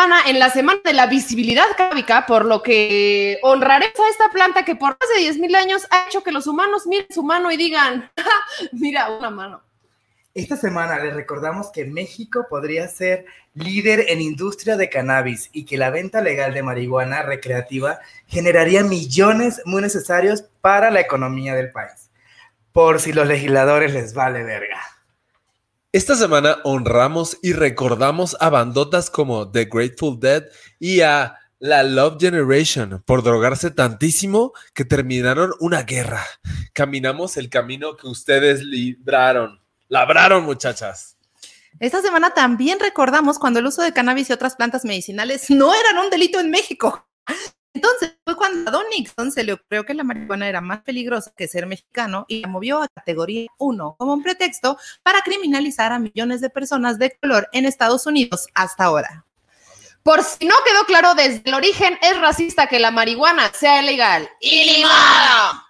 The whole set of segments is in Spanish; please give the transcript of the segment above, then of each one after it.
semana en la semana de la visibilidad cábica, por lo que honraremos a esta planta que por más de 10.000 años ha hecho que los humanos miren su mano y digan, mira, una mano. Esta semana les recordamos que México podría ser líder en industria de cannabis y que la venta legal de marihuana recreativa generaría millones muy necesarios para la economía del país. Por si los legisladores les vale verga. Esta semana honramos y recordamos a bandotas como The Grateful Dead y a la Love Generation por drogarse tantísimo que terminaron una guerra. Caminamos el camino que ustedes libraron. Labraron, muchachas. Esta semana también recordamos cuando el uso de cannabis y otras plantas medicinales no eran un delito en México. Entonces fue cuando a Don Nixon se le ocurrió que la marihuana era más peligrosa que ser mexicano y la movió a categoría 1 como un pretexto para criminalizar a millones de personas de color en Estados Unidos hasta ahora. Por si no quedó claro desde el origen, es racista que la marihuana sea ilegal. ¡Ilimado!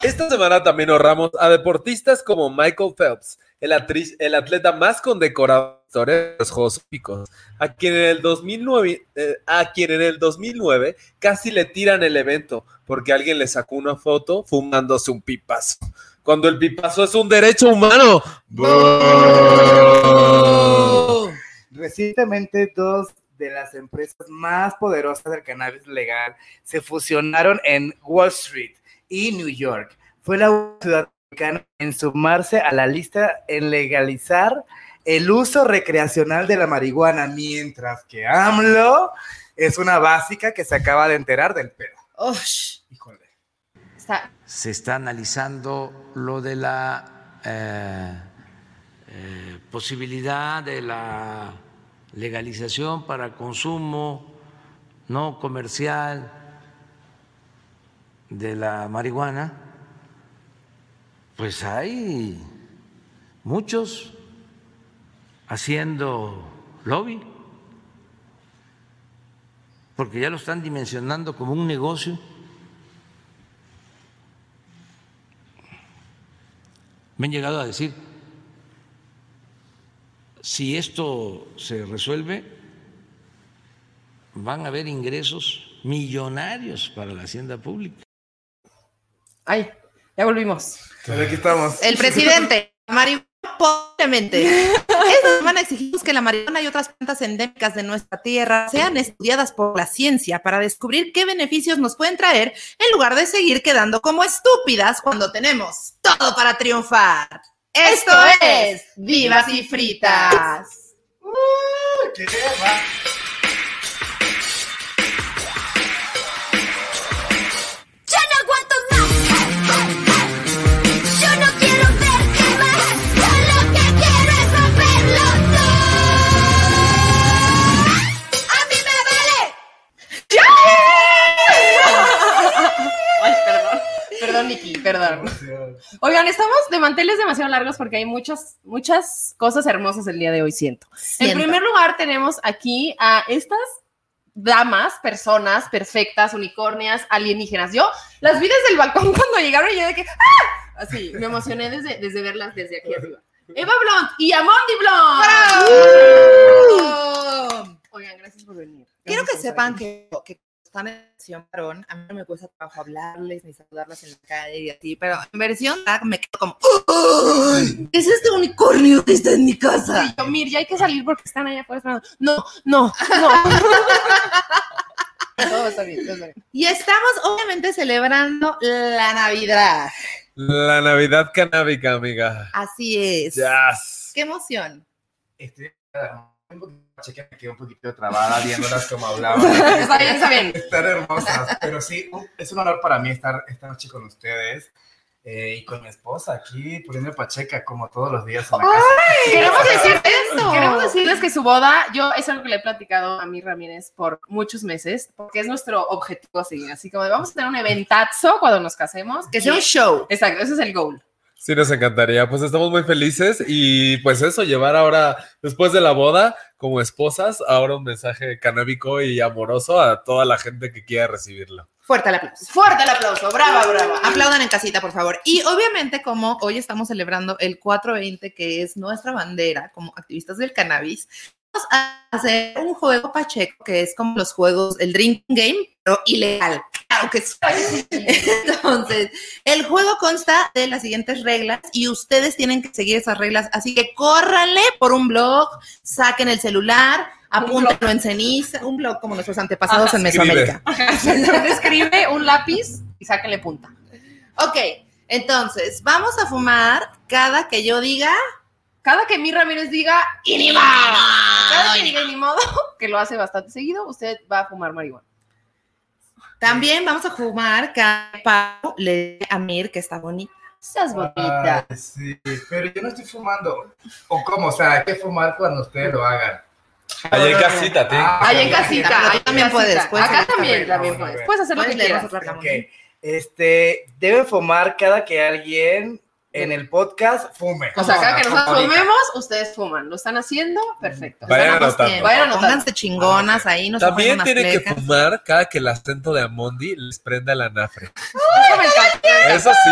Esta semana también honramos a deportistas como Michael Phelps, el, atriz, el atleta más condecorado de los Juegos Olímpicos, a quien, en el 2009, eh, a quien en el 2009 casi le tiran el evento porque alguien le sacó una foto fumándose un pipazo. Cuando el pipazo es un derecho humano. Recientemente dos de las empresas más poderosas del cannabis legal se fusionaron en Wall Street y New York. Fue la ciudad en sumarse a la lista en legalizar el uso recreacional de la marihuana, mientras que AMLO es una básica que se acaba de enterar del pedo. Híjole. Se está analizando lo de la eh, eh, posibilidad de la legalización para consumo no comercial de la marihuana, pues hay muchos haciendo lobby, porque ya lo están dimensionando como un negocio. Me han llegado a decir, si esto se resuelve, van a haber ingresos millonarios para la hacienda pública. Ay, ya volvimos. Aquí estamos. El presidente, marihuana Posiblemente. Esta semana exigimos que la marihuana y otras plantas endémicas de nuestra tierra sean estudiadas por la ciencia para descubrir qué beneficios nos pueden traer en lugar de seguir quedando como estúpidas cuando tenemos todo para triunfar. Esto es Vivas y Fritas. ¿Qué Perdón. Oigan, estamos de manteles demasiado largos porque hay muchas, muchas cosas hermosas el día de hoy, siento. En primer lugar, tenemos aquí a estas damas, personas perfectas, unicornias, alienígenas. Yo las vi desde el balcón cuando llegaron y yo de que, ¡ah! Así, me emocioné desde, desde verlas desde aquí arriba. Eva Blunt y Amondi Blunt. Oigan, gracias por venir. Quiero que sepan que, que están en versión varón, a mí no me cuesta trabajo hablarles ni saludarlas en la calle y así, pero en versión me quedo como, ¿es este unicornio que está en mi casa? Y yo, mir, ya hay que salir porque están allá afuera esperando. No, no, no. todo está bien, todo está bien. Y estamos obviamente celebrando la Navidad. La Navidad canábica, amiga. Así es. Yes. Qué emoción. Este, cheque me quedé un poquito trabada viéndolas como hablaban. está bien, está bien. Están hermosas, pero sí, es un honor para mí estar esta noche con ustedes. Eh, y con mi esposa aquí poniendo pacheca como todos los días en la casa. Queremos decirles, queremos decirles que su boda, yo es algo que le he platicado a mi Ramírez por muchos meses, porque es nuestro objetivo así, así como de, vamos a tener un eventazo cuando nos casemos. Que sea un show. Exacto, ese es el goal. Sí, nos encantaría. Pues estamos muy felices y pues eso, llevar ahora, después de la boda, como esposas, ahora un mensaje canábico y amoroso a toda la gente que quiera recibirlo. Fuerte el aplauso. Fuerte el aplauso. Brava, brava. Aplaudan en casita, por favor. Y obviamente, como hoy estamos celebrando el 420, que es nuestra bandera como activistas del cannabis, a hacer un juego pacheco que es como los juegos, el drinking game, pero ilegal. Claro que sí. Entonces, el juego consta de las siguientes reglas y ustedes tienen que seguir esas reglas. Así que córranle por un blog, saquen el celular, apúntenlo en ceniza, un blog como nuestros antepasados Ajá, en escribe. Mesoamérica. Usted escribe un lápiz y sáquenle punta. Ok, entonces, vamos a fumar cada que yo diga. Cada que mi Ramírez diga, y ni modo. Cada que diga, y ni modo, que lo hace bastante seguido, usted va a fumar marihuana. También vamos a fumar cada que Pau le a Mir que está bonita. Seas bonita. Ay, sí, pero yo no estoy fumando. ¿O cómo? O sea, hay que fumar cuando ustedes lo hagan. Allá en casita, te. Ah, Ahí en casita. Ahí también puedes, puedes Acá hacer también, también puedes. Puedes hacer lo que quieras. nosotros la Ok. Este, deben fumar cada que alguien en el podcast fume. O sea, cada que nosotros fumemos, ustedes fuman. ¿Lo están haciendo? Perfecto. Vayan anotando. Vayan anotando. Pónganse chingonas ahí. No También pongan tiene unas que fumar cada que el acento de Amondi les prenda el anafre. Eso me encanta. Eso sí,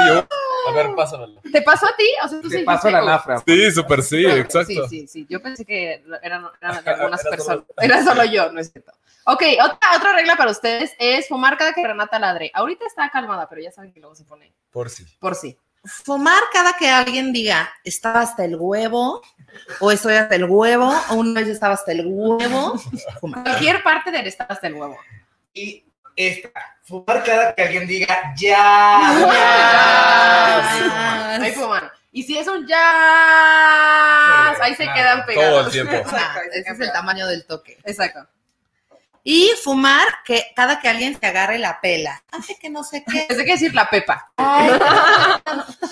a ver, pásamelo. ¿Te pasó a ti? O sea, tú Te sí paso dijiste, la nafra. Sí, súper sí, exacto. Sí, sí, sí. Yo pensé que eran, eran algunas Era personas. solo- Era solo yo, no es cierto. Ok, otra, otra regla para ustedes es fumar cada que Renata ladre. Ahorita está calmada, pero ya saben que luego se pone Por sí. por sí. Fumar cada que alguien diga, estaba hasta el huevo, o estoy hasta el huevo, o una vez estaba hasta el huevo. Fumar. Cualquier parte del estar hasta el huevo. Y esta, fumar cada que alguien diga ya. Ya. Ahí fuman. Y si es un jazz, ahí se Claro, quedan pegados. todo el tiempo. Exacto, ese es el tamaño del toque. Exacto. Y fumar que cada que alguien se agarre la pela. Hace que no sé qué. Pensé que decir la pepa. Ay,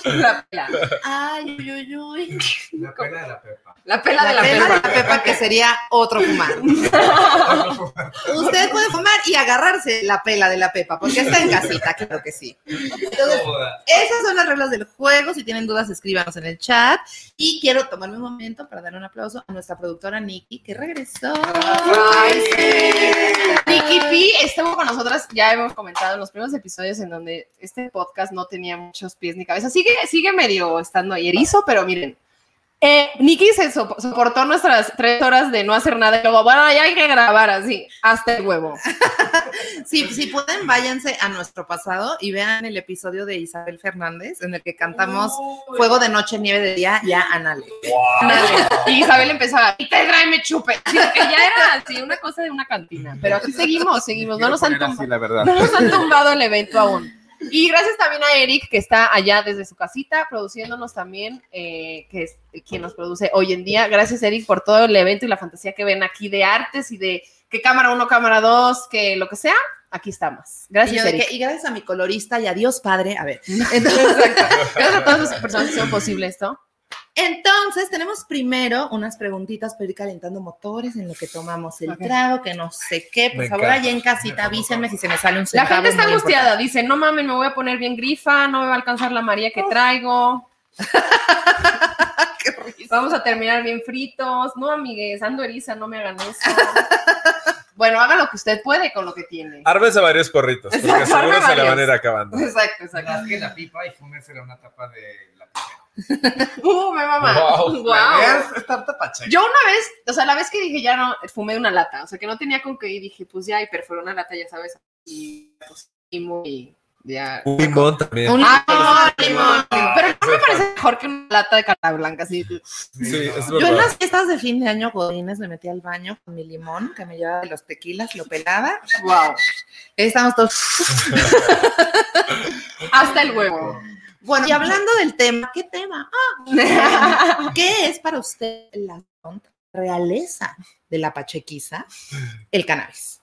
La pela. ay, uy, uy, uy. La pena de la pepa. La pela de la, pela de pepa. la pepa que sería otro fumar. Usted puede fumar y agarrarse la pela de la pepa, porque está en casita, claro que sí. Entonces, esas son las reglas del juego. Si tienen dudas, escríbanos en el chat. Y quiero tomarme un momento para dar un aplauso a nuestra productora Nikki, que regresó. Ay, sí. Nikki P estuvo con nosotras, ya hemos comentado en los primeros episodios en donde este podcast no tenía muchos pies ni cabeza. Sigue, sigue medio estando ahí erizo, pero miren. Eh, Nikki se so- soportó nuestras tres horas de no hacer nada y luego, bueno, ya hay que grabar así, hasta el huevo. Si, si pueden, váyanse a nuestro pasado y vean el episodio de Isabel Fernández en el que cantamos Fuego de Noche, Nieve de Día, ya anale. Y Isabel empezaba, y te me chupe. Así que ya era así, una cosa de una cantina. Pero aquí seguimos, seguimos. No nos han tumbado. la verdad. No nos han tumbado el evento aún. Y gracias también a Eric, que está allá desde su casita, produciéndonos también, eh, que es quien nos produce hoy en día. Gracias, Eric, por todo el evento y la fantasía que ven aquí de artes y de que cámara uno, cámara dos, que lo que sea. Aquí estamos. Y, Gracias, de Eric. que- y gracias a mi colorista y a Dios Padre. A ver. Exacto. Gracias a todas las personas que hicieron posible esto. Entonces, tenemos primero unas preguntitas para ir calentando motores en lo que tomamos el trago, que no sé qué. Por Me favor, encanta. allá en casita, avísenme si se me sale un La gente está angustiada. Dice, no mames, me voy a poner bien grifa, no me va a alcanzar la María que traigo. Vamos a terminar bien fritos. No, amigues, ando eriza, no me hagan eso. bueno, haga lo que usted puede con lo que tiene. Ármese varios porritos, porque seguro se le van a ir acabando. Exacto, exacto. Rasgue la pipa y fúmesela una tapa de. Uh, me mamá. Wow. Wow. Es estar tapacheca. Yo una vez, o sea, la vez que dije ya no, fumé una lata, o sea, que no tenía con qué y dije, pues ya, y perforé una lata, ya sabes, y pues, y muy, ya. Un limón también. Un- Ah, limón, limón. Pero no me parece mejor que una lata de cara blanca, así. Sí, es Yo en las fiestas de fin de año, Godines, me metí al baño con mi limón, que me llevaba de los tequilas, lo pelaba. Wow. Ahí estamos todos. Hasta el huevo. Bueno, y hablando del tema, ¿qué tema? Ah, ¿Qué es para usted la realeza de la pachequiza? El cannabis.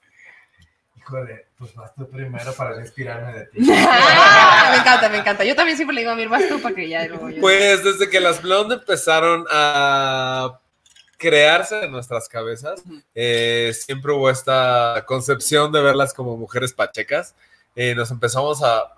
Híjole, pues vas tú primero para inspirarme de ti. Ah, me encanta, me encanta. Yo también siempre le digo a mi vas tú para que ya luego yo. Pues desde que las blonde empezaron a crearse en nuestras cabezas, eh, siempre hubo esta concepción de verlas como mujeres pachecas. Eh, nos empezamos a...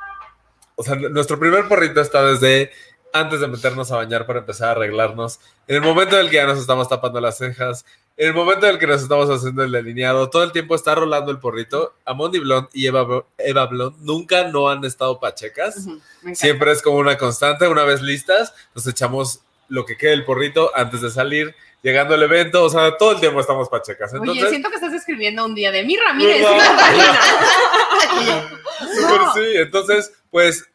O sea, nuestro primer porrito está desde antes de meternos a bañar para empezar a arreglarnos. En el momento en el que ya nos estamos tapando las cejas, en el momento en el que nos estamos haciendo el delineado, todo el tiempo está rolando el porrito. Amondi Blonde y Eva, Eva Blonde nunca no han estado pachecas. Siempre es como una constante. Una vez listas, nos echamos lo que quede el porrito antes de salir. llegando al evento, o sea, todo el tiempo estamos pachecas. Entonces, Oye, siento que estás escribiendo un día de mi Ramírez. Sí, entonces, pues,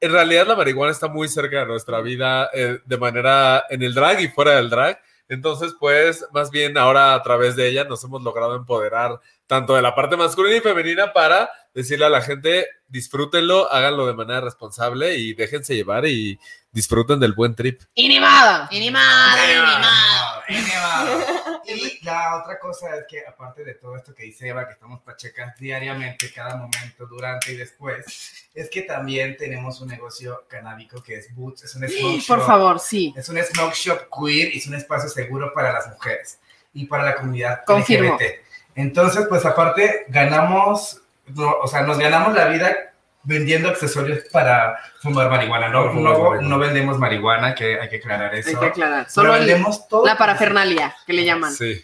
en realidad la marihuana está muy cerca de nuestra vida eh, de manera en el drag y fuera del drag. Entonces, pues, más bien ahora a través de ella nos hemos logrado empoderar tanto de la parte masculina y femenina para decirle a la gente, disfrútenlo, háganlo de manera responsable y déjense llevar y disfruten del buen trip. Inimada. Inimada, Animado, animado. Y la otra cosa es que, aparte de todo esto que dice Eva, que estamos pachecas diariamente, cada momento, durante y después, es que también tenemos un negocio canábico que es Boots, es un smoke shop. Por favor, sí. Es un smoke shop queer y es un espacio seguro para las mujeres y para la comunidad Confirmo. LGBT. Entonces, pues aparte, ganamos, o sea, nos ganamos la vida vendiendo accesorios para fumar marihuana. No, no, marihuana. no vendemos marihuana, que hay que aclarar eso. Hay que aclarar. Solo vendemos todo. la parafernalia, que le llaman. Sí.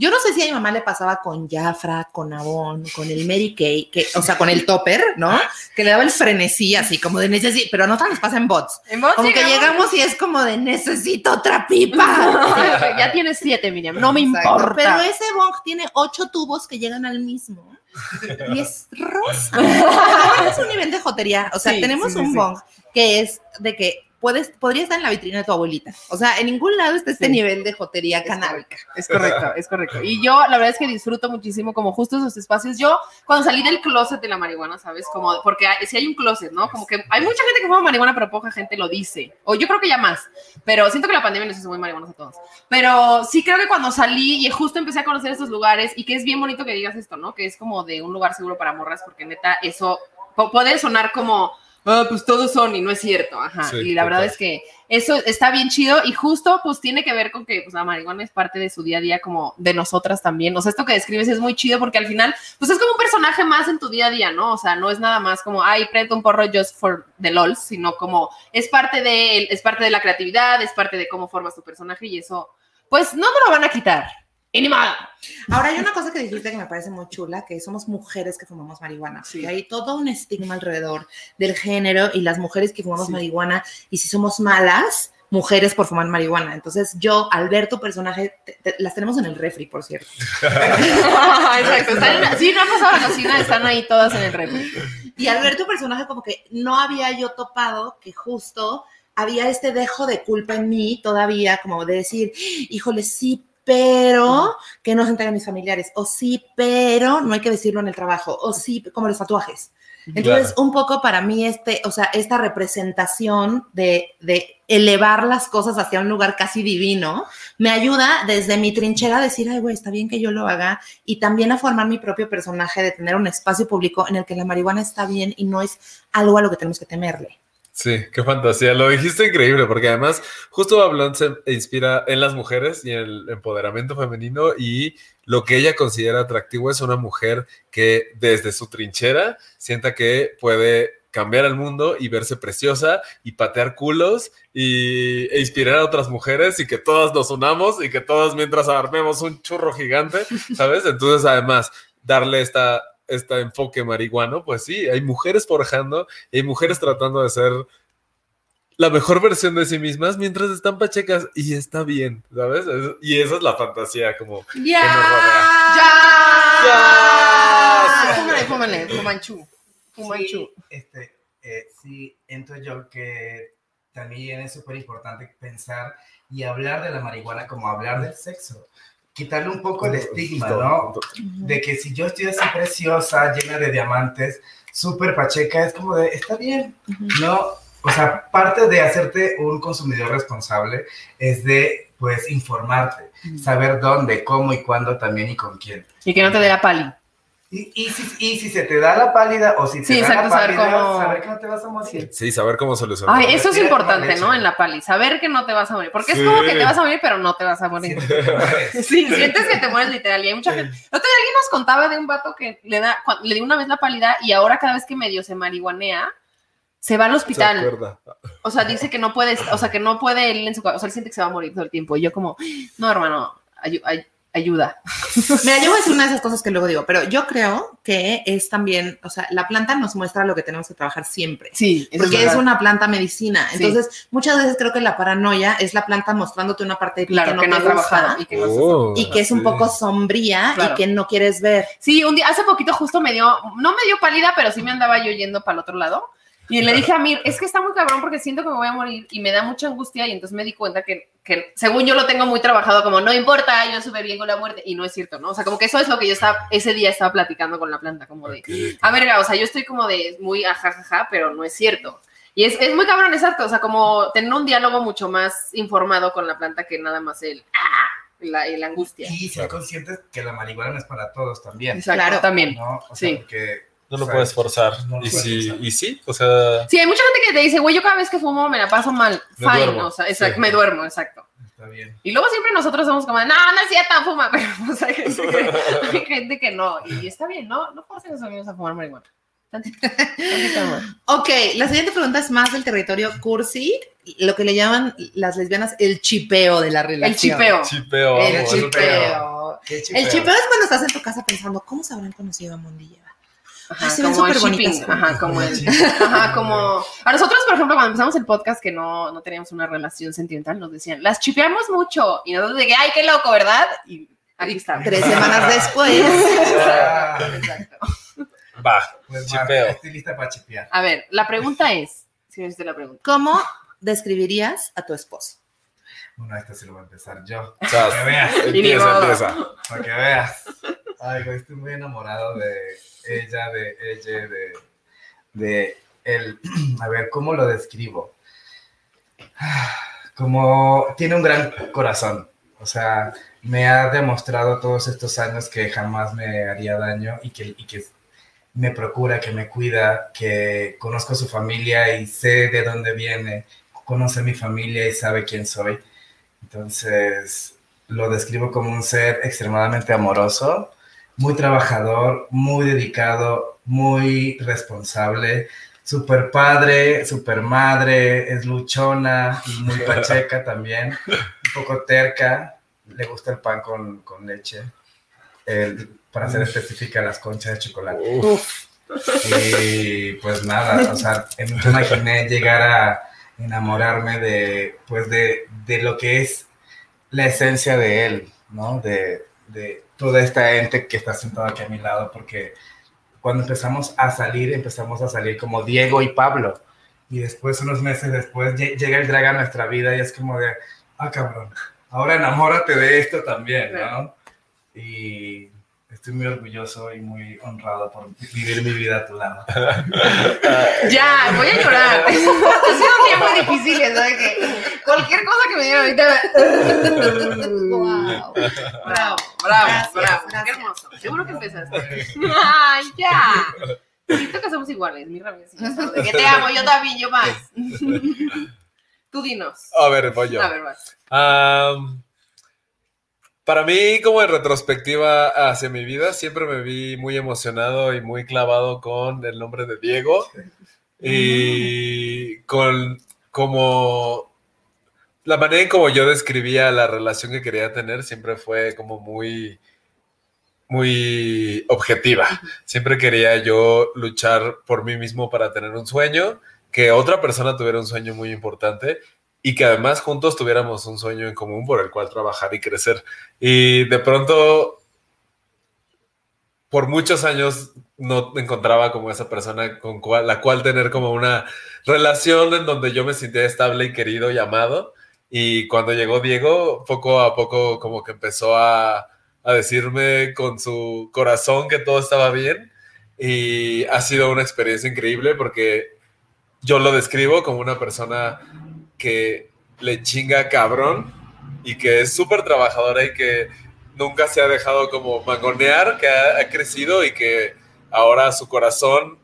Yo no sé si a mi mamá le pasaba con Jafra, con Avon, con el Mary Kay, que, o sea, con el topper, ¿no? Que le daba el frenesí así, como de necesito, pero no tan nos pasa en bots. En voz Como que llegamos y es como de necesito otra pipa. ya tienes siete, Miriam. No me Exacto. importa. Pero ese bong tiene ocho tubos que llegan al mismo. Y es rosa. es un nivel de jotería. O sea, Sí, tenemos sí, un sí. bong que es de que puedes, podría estar en la vitrina de tu abuelita. O sea, en ningún lado está este Sí. nivel de jotería canábica. Es correcto, es correcto. Y yo, la verdad es que disfruto muchísimo como justo esos espacios. Yo, cuando salí del closet de la marihuana, ¿sabes? Como, porque hay- si hay un closet, ¿no? Como que hay mucha gente que fuma marihuana, pero poca gente lo dice. O yo creo que ya más. Pero siento que la pandemia nos hizo muy marihuanos a todos. Pero sí creo que cuando salí y justo empecé a conocer estos lugares, y que es bien bonito que digas esto, ¿no? Que es como de un lugar seguro para morras, porque neta, eso puede sonar como, ah, pues todos son, y no es cierto. Ajá. Sí, y la verdad es que eso está bien chido y justo pues tiene que ver con que pues, la marihuana es parte de su día a día como de nosotras también. O sea, esto que describes es muy chido porque al final pues es como un personaje más en tu día a día, ¿no? O sea, no es nada más como, ay, prendo un porro just for the lols, sino como es parte de, es parte de la creatividad, es parte de cómo formas tu personaje y eso pues no te lo van a quitar. Animada. Ahora hay una cosa que dijiste que me parece muy chula, que somos mujeres que fumamos marihuana. Sí. Hay todo un estigma alrededor del género y las mujeres que fumamos Sí. marihuana y si somos malas, mujeres por fumar marihuana. Entonces yo, al ver tu personaje, te- te- las tenemos en el refri, por cierto. Exacto. Están sí, no han pasado a la cocina, están ahí todas en el refri. Y al ver tu personaje, como que no había yo topado que justo había este dejo de culpa en mí todavía, como de decir, híjole, sí, pero que no se entreguen mis familiares, o sí, pero no hay que decirlo en el trabajo, o sí, como los tatuajes. Entonces, un poco para mí, este, o sea, esta representación de, de elevar las cosas hacia un lugar casi divino, me ayuda desde mi trinchera a decir, ay, güey, está bien que yo lo haga, y también a formar mi propio personaje de tener un espacio público en el que la marihuana está bien y no es algo a lo que tenemos que temerle. Sí, qué fantasía. Lo dijiste increíble, porque además justo Bablón se inspira en las mujeres y en el empoderamiento femenino y lo que ella considera atractivo es una mujer que desde su trinchera sienta que puede cambiar el mundo y verse preciosa y patear culos y, e inspirar a otras mujeres y que todas nos unamos y que todas mientras armemos un churro gigante, ¿sabes? Entonces además darle esta este enfoque marihuano, pues sí, hay mujeres forjando y hay mujeres tratando de ser la mejor versión de sí mismas mientras están pachecas y está bien, ¿sabes? Es- Y esa es la fantasía como... ¡Ya! Que nos rodea. ¡Ya! ¡Ya! Fúmale, fúmale, fumanchu. Fumanchu. Sí, este, eh, sí, entro yo que también es súper importante pensar y hablar de la marihuana como hablar del sexo. Quitarle un poco el estigma, ¿no? De que si yo estoy así preciosa, llena de diamantes, súper pacheca, es como de, está bien, ¿no? O sea, parte de hacerte un consumidor responsable es de, pues, informarte, saber dónde, cómo y cuándo también y con quién. Y que no te dé la pali. Y, y, si, y si se te da la pálida o si te Sí, da exacto, la saber pálida, cómo- saber que no te vas a morir. Sí, saber cómo solucionar. Ay, eso es importante. ¿no? En la pali. Saber que no te vas a morir. Porque Sí. es como que te vas a morir, pero no te vas a morir. Sientes que te mueres. Sí, sientes que te mueres literal. Y hay mucha gente. Otro alguien nos contaba de un vato que le da, le dio una vez la pálida y ahora cada vez que medio se marihuanea, se va al Se hospital. acuerda. O sea, dice que no puede, o sea, que no puede él en su o sea, él siente que se va a morir todo el tiempo. Y yo como, no, hermano, ayu- ay- ayuda. Mira, yo voy a decir una de esas cosas que luego digo, pero yo creo que es también, o sea, la planta nos muestra lo que tenemos que trabajar siempre. Sí, eso Porque es, verdad. una planta medicina. Sí. Entonces, muchas veces creo que la paranoia es la planta mostrándote una parte de ti claro que no, que no te gusta trabajado y que no Oh, y que es un poco sombría Claro. y que no quieres ver. Sí, un día, hace poquito justo me dio, no me dio pálida, pero sí me andaba yo yendo para el otro lado. Y le dije a Mir, es que está muy cabrón porque siento que me voy a morir y me da mucha angustia. Y entonces me di cuenta que, que según yo lo tengo muy trabajado, como no importa, yo sube bien con la muerte. Y no es cierto, ¿no? O sea, como que eso es lo que yo estaba, ese día estaba platicando con la planta, como de, Ok. a verga, o sea, yo estoy como de muy ajajaja, pero no es cierto. Y es, es muy cabrón, exacto. O sea, como tener un diálogo mucho más informado con la planta que nada más el, ah, la, y la angustia. Y ser conscientes que la marihuana no es para todos también. Exacto, Claro. también. ¿no? O sea, Sí. porque, No lo o sea, puedes forzar. no lo y, puedes forzar. y sí, o sea, Sí, hay mucha gente que te dice, güey, yo cada vez que fumo me la paso mal. Me Fine, duermo. o sea, exacto, Sí. me duermo, exacto. Está bien. Y luego siempre nosotros somos como, no, no es cierto, fuma, pero pues, hay, gente que, hay gente que no. Y está bien, ¿no? No forcen a sus amigos a fumar marihuana. Ok, la siguiente pregunta es más del territorio cursi, lo que le llaman las lesbianas el chipeo de la relación. El chipeo. chipeo. El chipeo. Qué El chipeo. chipeo es cuando estás en tu casa pensando, ¿cómo se habrán conocido a Mondilla? Ajá, Ay, se ven como súper bonitas ajá, como el, ajá, como, a nosotros, por ejemplo, cuando empezamos el podcast que no, no teníamos una relación sentimental, nos decían, las chipeamos mucho, y nosotros de que, ay, qué loco, ¿verdad? Y aquí está. Tres semanas después. Exacto. Va, pues chipeo. estoy lista para chipear. A ver, la pregunta es, si me hiciste la pregunta. ¿Cómo describirías a tu esposo? Bueno, esta sí lo voy a empezar yo. Para que veas. Y ni empieza, modo. empieza. Para que veas. Ay, güey, estoy muy enamorado de ella, de ella, de, de él. A ver, ¿cómo lo describo? Como tiene un gran corazón. O sea, me ha demostrado todos estos años que jamás me haría daño y que, y que me procura, que me cuida, que conozco su familia y sé de dónde viene, conoce mi familia y sabe quién soy. Entonces, lo describo como un ser extremadamente amoroso, muy trabajador, muy dedicado, muy responsable, super padre, super madre, es luchona y muy pacheca también, un poco terca, le gusta el pan con, con leche, el- para ser específica, las conchas de chocolate. Uf, Y pues nada, o sea, nunca imaginé llegar a enamorarme de, pues de, de lo que es la esencia de él, ¿no? De, de toda esta ente que está sentado aquí a mi lado, porque cuando empezamos a salir, empezamos a salir como Diego y Pablo. Y después, unos meses después, lle- llega el drag a nuestra vida y es como de, ah, cabrón, ahora enamórate de esto también, ¿no? Y estoy muy orgulloso y muy honrado por vivir mi vida a tu lado. Ya, voy a llorar. ha sido un día muy difícil, ¿sabes? Que cualquier cosa que me digan ahorita. Wow. Bravo, bravo, Gracias, bravo. gracias. Qué hermoso. Seguro que empezaste. Ay, ya. Siento que somos iguales, mi De que te amo, yo también, yo más. Tú dinos. A ver, voy yo. A ver, vas. Am, para mí, como en retrospectiva hacia mi vida, siempre me vi muy emocionado y muy clavado con el nombre de Diego y con como la manera en como yo describía la relación que quería tener siempre fue como muy muy objetiva. Siempre quería yo luchar por mí mismo para tener un sueño, que otra persona tuviera un sueño muy importante y que además juntos tuviéramos un sueño en común por el cual trabajar y crecer. Y de pronto, por muchos años, no encontraba como esa persona con cual- la cual tener como una relación en donde yo me sentía estable y querido y amado. Y cuando llegó Diego, poco a poco como que empezó a, a decirme con su corazón que todo estaba bien. Y ha sido una experiencia increíble porque yo lo describo como una persona que le chinga cabrón y que es súper trabajadora y que nunca se ha dejado como mangonear, que ha, crecido y que ahora su corazón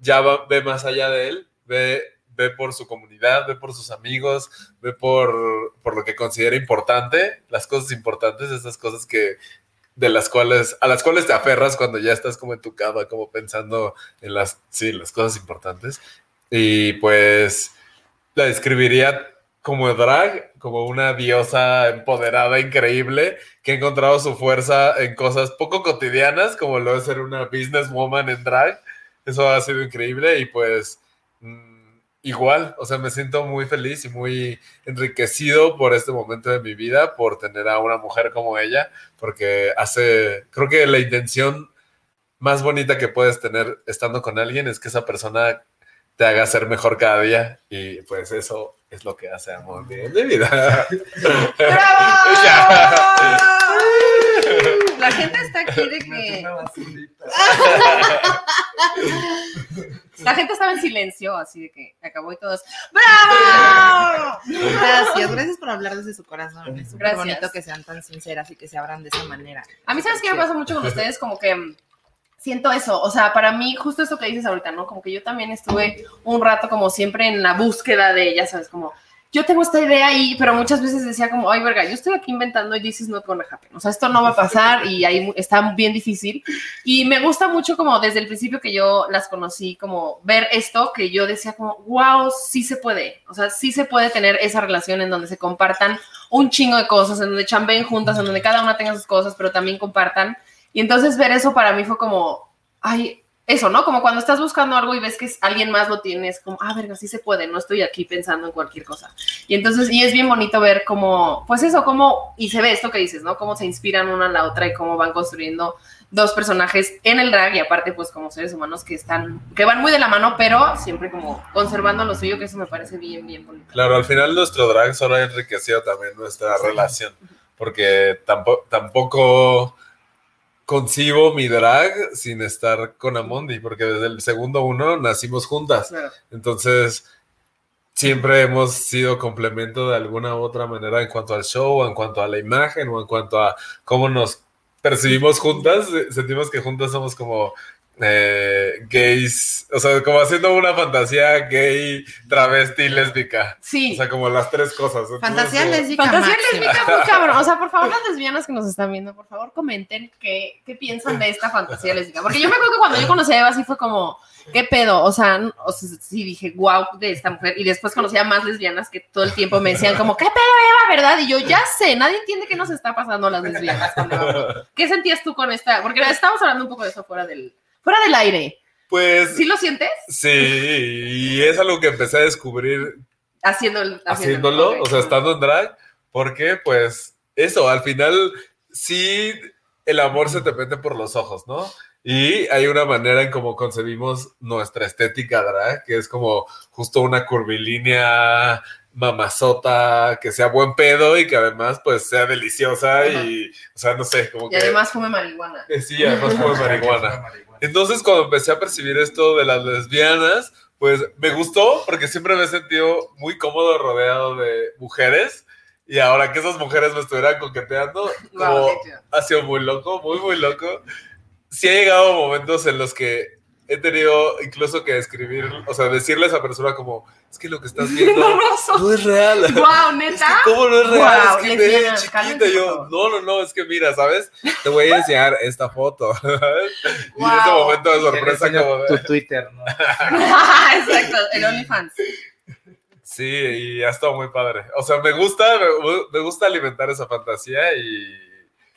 ya ve más allá de él, ve, ve por su comunidad, ve por sus amigos, ve por, por lo que considera importante, las cosas importantes, esas cosas que de las cuales a las cuales te aferras cuando ya estás como en tu cama, como pensando en las sí, las cosas importantes. Y pues la describiría como drag, como una diosa empoderada, increíble, que ha encontrado su fuerza en cosas poco cotidianas, como lo es ser una businesswoman en drag. Eso ha sido increíble y pues mm, igual, o sea, me siento muy feliz y muy enriquecido por este momento de mi vida, por tener a una mujer como ella, porque hace, creo que la intención más bonita que puedes tener estando con alguien es que esa persona te haga ser mejor cada día y pues eso es lo que hace amor de, de vida. La gente está aquí de que. La gente estaba en silencio, así de que acabó y todos. ¡Bravo! Gracias, gracias por hablar desde su corazón. Es súper bonito que sean tan sinceras y que se abran de esa manera. A mí, ¿sabes qué me pasa mucho con ustedes? Como que siento eso. O sea, para mí, justo esto que dices ahorita, ¿no? Como que yo también estuve un rato, como siempre, en la búsqueda de, ya sabes, como yo tengo esta idea ahí, pero muchas veces decía como, ay, verga, yo estoy aquí inventando y this is not gonna happen. O sea, esto no va a pasar y ahí está bien difícil. Y me gusta mucho como desde el principio que yo las conocí, como ver esto, que yo decía como, wow, sí se puede. O sea, sí se puede tener esa relación en donde se compartan un chingo de cosas, en donde chambeen juntas, en donde cada una tenga sus cosas, pero también compartan. Y entonces ver eso para mí fue como, ay, eso, ¿no? Como cuando estás buscando algo y ves que alguien más lo tiene, es como, ah, verga, sí se puede, no estoy aquí pensando en cualquier cosa. Y entonces, y es bien bonito ver cómo, pues eso, cómo, y se ve esto que dices, ¿no? Cómo se inspiran una a la otra y cómo van construyendo dos personajes en el drag y aparte, pues como seres humanos que están, que van muy de la mano, pero siempre como conservando lo suyo, que eso me parece bien, bien bonito. Claro, al final nuestro drag solo ha enriquecido también nuestra relación, porque tampoco, tampoco concibo mi drag sin estar con Amondi, porque desde el segundo uno nacimos juntas. Claro. Entonces, siempre hemos sido complemento de alguna u otra manera en cuanto al show, en cuanto a la imagen o en cuanto a cómo nos percibimos juntas. Sentimos que juntas somos como eh, gays, o sea, como haciendo una fantasía gay, travesti, lésbica. Sí. O sea, como las tres cosas. Entonces, Fantasía como- lésbica. Fantasía máxima. lésbica muy cabrón. O sea, por favor, las lesbianas que nos están viendo, por favor, comenten qué, qué piensan de esta fantasía lésbica. Porque yo me acuerdo que cuando yo conocí a Eva, sí fue como, ¿qué pedo? O sea, n- o sea, sí dije, wow, de esta mujer. Y después conocí a más lesbianas que todo el tiempo me decían, como, ¿qué pedo, Eva, verdad? Y yo, ya sé, nadie entiende qué nos está pasando a las lesbianas. con Eva. ¿Qué sentías tú con esta? Porque estábamos hablando un poco de eso fuera del, fuera del aire. Pues ¿Sí lo sientes? sí, y es algo que empecé a descubrir Haciendo el- haciéndolo, ok. o sea, estando en drag, porque pues eso, al final sí el amor se te mete por los ojos, ¿no? Y hay una manera en cómo concebimos nuestra estética drag, que es como justo una curvilínea mamazota, que sea buen pedo y que además pues sea deliciosa y, o sea, no sé, como Y que... además fume marihuana. Eh, Sí, además fue marihuana. Entonces, cuando empecé a percibir esto de las lesbianas, pues me gustó porque siempre me he sentido muy cómodo rodeado de mujeres. Y ahora que esas mujeres me estuvieran coqueteando, como Wow, ha sido muy loco, muy, muy loco. Sí ha llegado momentos en los que he tenido incluso que escribir, o sea, decirle a esa persona como, es que lo que estás viendo no es real. Wow, Es neta. que, ¿Cómo no es real? Guau, es que lesbiana, ve, chiquita. cálmense, Yo, no, no, no, es que mira, ¿sabes? Te voy a enseñar esta foto. y ese Guau. momento de sorpresa, como de- tu Twitter, ¿no? Exacto, el OnlyFans. Sí, y ha estado muy padre. O sea, me gusta, me, me gusta alimentar esa fantasía y.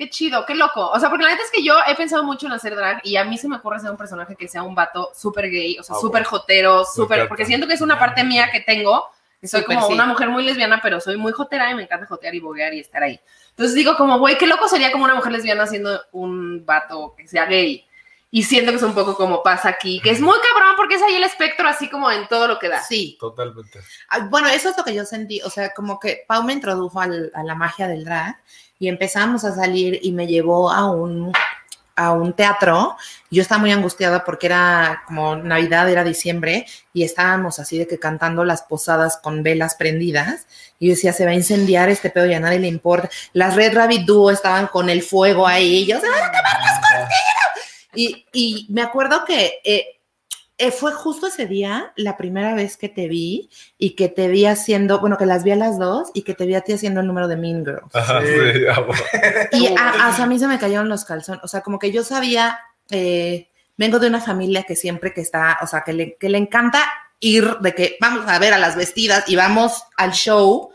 Qué chido, qué loco. O sea, porque la neta es que yo he pensado mucho en hacer drag y a mí se me ocurre ser un personaje que sea un vato súper gay, o sea, Ah, súper jotero, súper. Porque siento que es una parte mía que tengo. que Soy como sí. una mujer muy lesbiana, pero soy muy jotera y me encanta jotear y boguear y estar ahí. Entonces digo, como, güey, qué loco sería como una mujer lesbiana siendo un vato que sea gay. Y siento que es un poco como pasa aquí, que es muy cabrón porque es ahí el espectro así como en todo lo que da. Sí. Totalmente. Ah, Bueno, eso es lo que yo sentí, o sea, como que Pau me introdujo al- a la magia del drag y empezamos a salir y me llevó a un, a un teatro. Yo estaba muy angustiada porque era como Navidad, era diciembre y estábamos así de que cantando las posadas con velas prendidas y yo decía, se va a incendiar este pedo y a nadie le importa. Las Red Rabbit Duo estaban con el fuego ahí y yo, "Se van a acabar las cortinas". Y, y me acuerdo que... eh, fue justo ese día la primera vez que te vi y que te vi haciendo, bueno, que las vi a las dos y que te vi a ti haciendo el número de Mean Girls. Ajá, sí, amo. Y a, a- a mí se me cayeron los calzones, o sea, como que yo sabía, eh, vengo de una familia que siempre que está, o sea, que le, que le encanta ir de que vamos a ver a las vestidas y vamos al show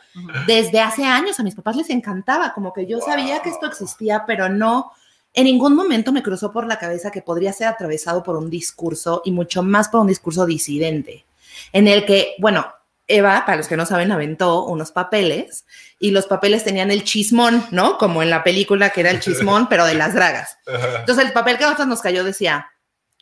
desde hace años. A mis papás les encantaba, como que yo sabía que esto existía, pero no, en ningún momento me cruzó por la cabeza que podría ser atravesado por un discurso y mucho más por un discurso disidente, en el que, bueno, Eva, para los que no saben, aventó unos papeles y los papeles tenían el chismón, ¿no? Como en la película que era el chismón, pero de las dragas. Entonces el papel que a nosotros nos cayó decía,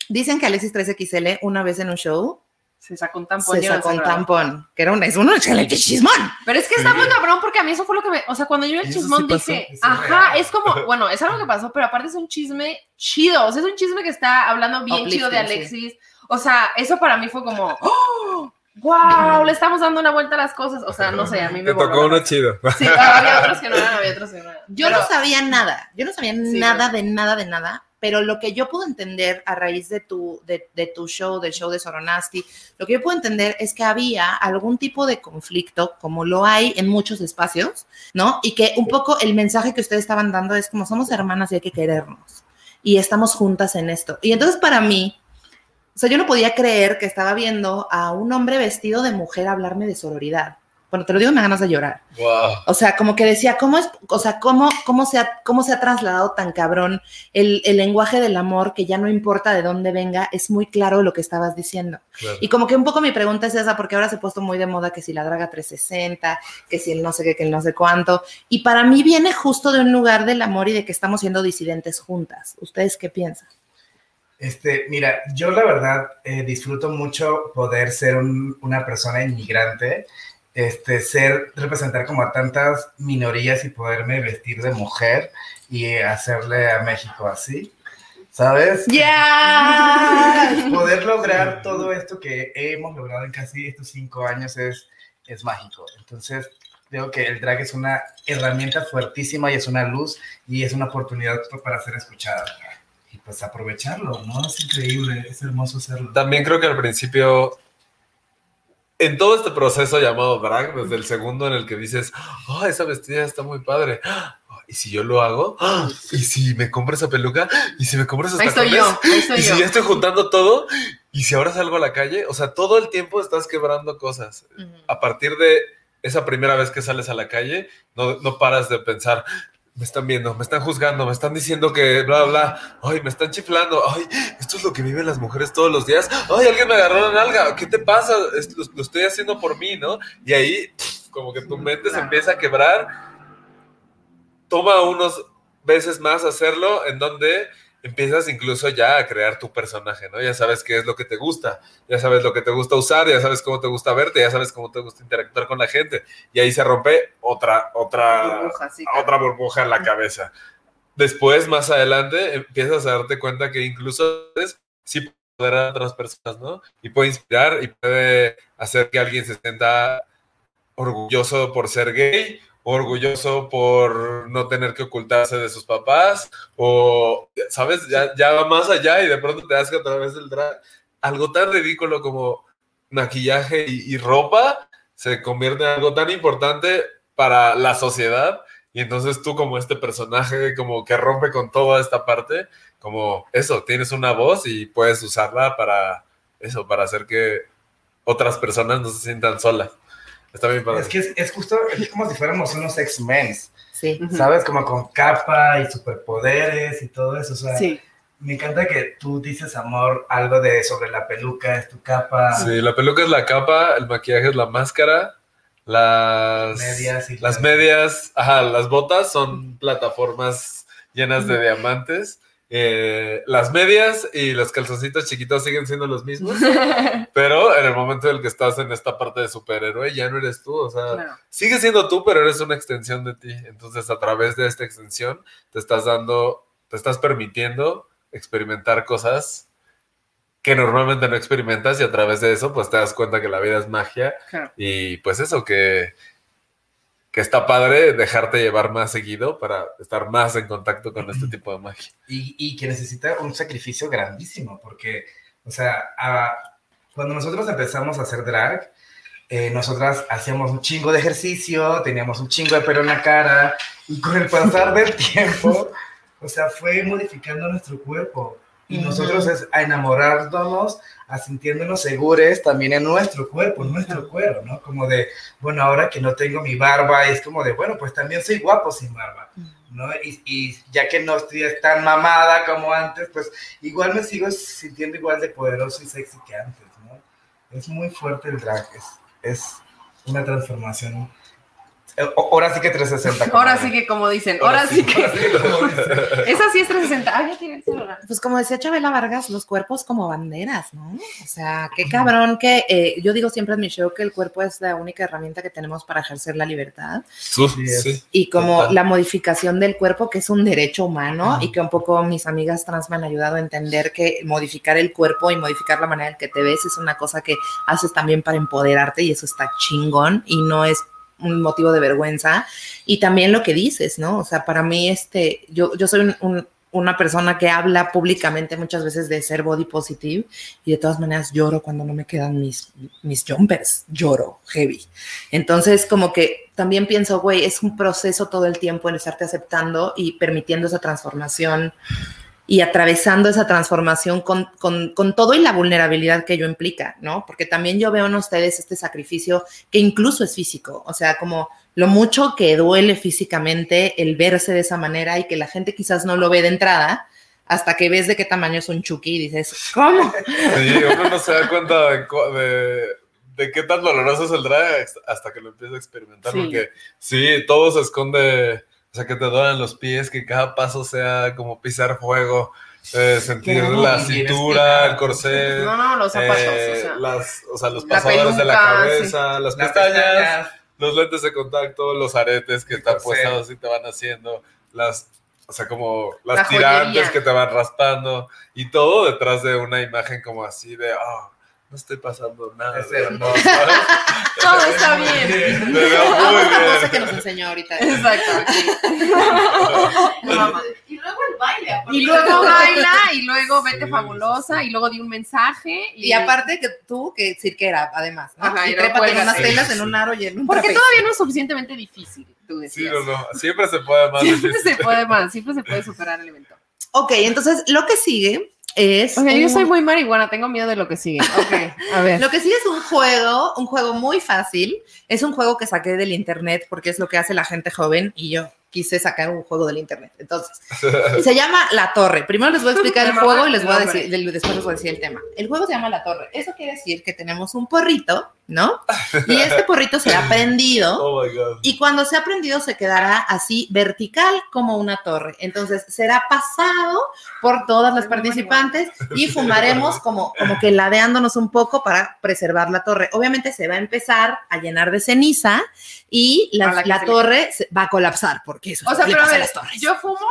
dicen que Alexis 3XL una vez en un show se sacó un tampón. Se sacó un tampón, que era un, es un excelente chismón. Pero es que está muy cabrón porque a mí eso fue lo que me, o sea, cuando yo vi el chismón dije, ajá, es como, bueno, es algo que pasó, pero aparte es un chisme chido, o sea, es un chisme que está hablando bien chido de Alexis. O sea, eso para mí fue como, ¡Oh! ¡Wow! Le estamos dando una vuelta a las cosas. O sea, no sé, a mí me. Te tocó uno chido. Sí, había otros que no eran, había otros que no eran. Yo no sabía nada. Yo no sabía nada de nada de nada. Pero lo que yo puedo entender a raíz de tu, de, tu show, del show de Soronasti, lo que yo puedo entender es que había algún tipo de conflicto, como lo hay en muchos espacios, ¿no? Y que un poco el mensaje que ustedes estaban dando es como somos hermanas y hay que querernos. Y estamos juntas en esto. Y entonces para mí, o sea, yo no podía creer que estaba viendo a un hombre vestido de mujer hablarme de sororidad. Bueno, te lo digo, me ganas de llorar. Wow. O sea, como que decía, ¿cómo es, o sea, cómo, cómo, se, ha, cómo se ha trasladado tan cabrón el, el, lenguaje del amor que ya no importa de dónde venga, es muy claro lo que estabas diciendo. Claro. Y como que un poco mi pregunta es esa, porque ahora se ha puesto muy de moda que si la draga 360, que si el no sé qué, que el no sé cuánto. Y para mí viene justo de un lugar del amor y de que estamos siendo disidentes juntas. ¿Ustedes qué piensan? Este, mira, yo la verdad eh, disfruto mucho poder ser un, una persona inmigrante, este, ser, representar como a tantas minorías y poderme vestir de mujer y hacerle a México así, ¿sabes? ¡Ya! Yeah. poder lograr todo esto que hemos logrado en casi estos cinco años es, es mágico. Entonces, creo que el drag es una herramienta fuertísima y es una luz y es una oportunidad para ser escuchada y pues aprovecharlo, ¿no? Es increíble, es hermoso hacerlo. También creo que al principio, en todo este proceso llamado drag, desde el segundo en el que dices, oh, esa vestida está muy padre. ¿Y si yo lo hago? ¿Y si me compro esa peluca? ¿Y si me compro esos tacones? Yo, ¿Y yo. si ya estoy juntando todo? ¿Y si ahora salgo a la calle? O sea, todo el tiempo estás quebrando cosas. Uh -huh. A partir de esa primera vez que sales a la calle, no, no paras de pensar, me están viendo, me están juzgando, me están diciendo que bla, bla, ay, me están chiflando, ay, esto es lo que viven las mujeres todos los días, ay, alguien me agarró la nalga, ¿qué te pasa? Lo, lo estoy haciendo por mí, ¿no? Y ahí, como que tu mente se empieza a quebrar, toma unos veces más hacerlo, en donde empiezas incluso ya a crear tu personaje, ¿no? Ya sabes qué es lo que te gusta, ya sabes lo que te gusta usar, ya sabes cómo te gusta verte, ya sabes cómo te gusta interactuar con la gente. Y ahí se rompe otra, otra, burbuja, sí, otra burbuja en la cabeza. Después, más adelante, empiezas a darte cuenta que incluso es, sí puede a otras personas, ¿no? Y puede inspirar y puede hacer que alguien se sienta orgulloso por ser gay orgulloso por no tener que ocultarse de sus papás, o, ¿sabes? Ya, ya va más allá y de pronto te das que a través del drag, algo tan ridículo como maquillaje y, ropa se convierte en algo tan importante para la sociedad, y entonces tú como este personaje como que rompe con toda esta parte, como eso, tienes una voz y puedes usarla para eso, para hacer que otras personas no se sientan solas. Está bien padre. Es que es, es justo es como si fuéramos unos X-Men. Sí. ¿Sabes? Como con capa y superpoderes y todo eso. O sea, Sí. me encanta que tú dices, amor, algo de sobre la peluca, es tu capa. Sí, la peluca es la capa, el maquillaje es la máscara, las Medias y las las- medias, ajá, las botas son plataformas llenas de diamantes. Eh, las medias y los calzoncitos chiquitos siguen siendo los mismos, pero en el momento en el que estás en esta parte de superhéroe ya no eres tú, o sea, Claro. sigues siendo tú, pero eres una extensión de ti. Entonces, a través de esta extensión, te estás dando, te estás permitiendo experimentar cosas que normalmente no experimentas y a través de eso, pues te das cuenta que la vida es magia Claro. y pues eso, que, que está padre dejarte llevar más seguido para estar más en contacto con este tipo de magia. y, y que necesita un sacrificio grandísimo, porque, o sea, a- cuando nosotros empezamos a hacer drag, eh, nosotras hacíamos un chingo de ejercicio, teníamos un chingo de pelo en la cara, y con el pasar del tiempo, o sea, fue modificando nuestro cuerpo. Y nosotros es a enamorarnos, a sintiéndonos seguros también en nuestro cuerpo, en nuestro cuero, ¿no? Como de, bueno, ahora que no tengo mi barba, es como de, bueno, pues también soy guapo sin barba, ¿no? Y, y ya que no estoy tan mamada como antes, pues igual me sigo sintiendo igual de poderoso y sexy que antes, ¿no? Es muy fuerte el drag, es, es una transformación Ahora sí que 360. Ahora sí que como dicen, ahora, sí, que. Esa sí es 360. Ah, ya tiene el celular. Pues como decía Chabela Vargas, los cuerpos como banderas, ¿no? O sea, qué cabrón que eh, yo digo siempre en mi show que el cuerpo es la única herramienta que tenemos para ejercer la libertad. Sí, sí. Y como la modificación del cuerpo, que es un derecho humano, y que un poco mis amigas trans me han ayudado a entender que modificar el cuerpo y modificar la manera en que te ves es una cosa que haces también para empoderarte y eso está chingón y no es un motivo de vergüenza. Y también lo que dices, ¿no? O sea, para mí, este, yo, yo soy un, un, una persona que habla públicamente muchas veces de ser body positive y de todas maneras lloro cuando no me quedan mis, mis jumpers, lloro heavy. Entonces, como que también pienso, güey, es un proceso todo el tiempo en estarte aceptando y permitiendo esa transformación y atravesando esa transformación con, con, con, todo y la vulnerabilidad que ello implica, ¿no? Porque también yo veo en ustedes este sacrificio que incluso es físico, o sea, como lo mucho que duele físicamente el verse de esa manera y que la gente quizás no lo ve de entrada, hasta que ves de qué tamaño es un Chucky y dices, ¿cómo? Sí, uno no se da cuenta de, de, de qué tan doloroso es el drag hasta que lo empieza a experimentar, sí. porque sí, todo se esconde o sea, que te duelen los pies, que cada paso sea como pisar fuego, eh, sentir no, la cintura, el corset. No, no, los zapatos. Eh, o, sea, las, o sea, los pasadores peluca, de la cabeza, sí. las, pestañas, pestañas, los lentes de contacto, los aretes que están puestos y te van haciendo, las, o sea, como las la tirantes que te van raspando y todo detrás de una imagen como así de, oh, no estoy pasando nada. Es hermoso. Todo está bien. Me veo muy bien. cosa que nos enseñó ahorita. Exacto. y luego el baile. Y luego baila, y luego vete sí, fabulosa, y luego di un mensaje. Y, y aparte que tú, que cirquera, además, ¿no? Ajá, y trépate en unas telas en un aro y en un Porque todavía no es suficientemente difícil, tú decías. Sí, no, no. Siempre se puede más. Siempre difícil. se puede más, siempre se puede superar el evento. Ok, entonces lo que sigue es. O sea, un... yo soy muy marihuana, tengo miedo de lo que sigue. Ok, a ver. lo que sigue es un juego, un juego muy fácil. Es un juego que saqué del internet porque es lo que hace la gente joven y yo quise sacar un juego del internet. Entonces, se llama La Torre. Primero les voy a explicar el juego y les voy a decir, después les voy a decir el tema. El juego se llama La Torre. Eso quiere decir que tenemos un porrito, ¿no? Y este porrito se ha prendido. Oh my God. Y cuando se ha prendido se quedará así vertical como una torre. Entonces, será pasado por todas las participantes y fumaremos como, como que ladeándonos un poco para preservar la torre. Obviamente se va a empezar a llenar de ceniza y la, la, la torre se va a colapsar porque eso o sea, pero a ver, yo fumo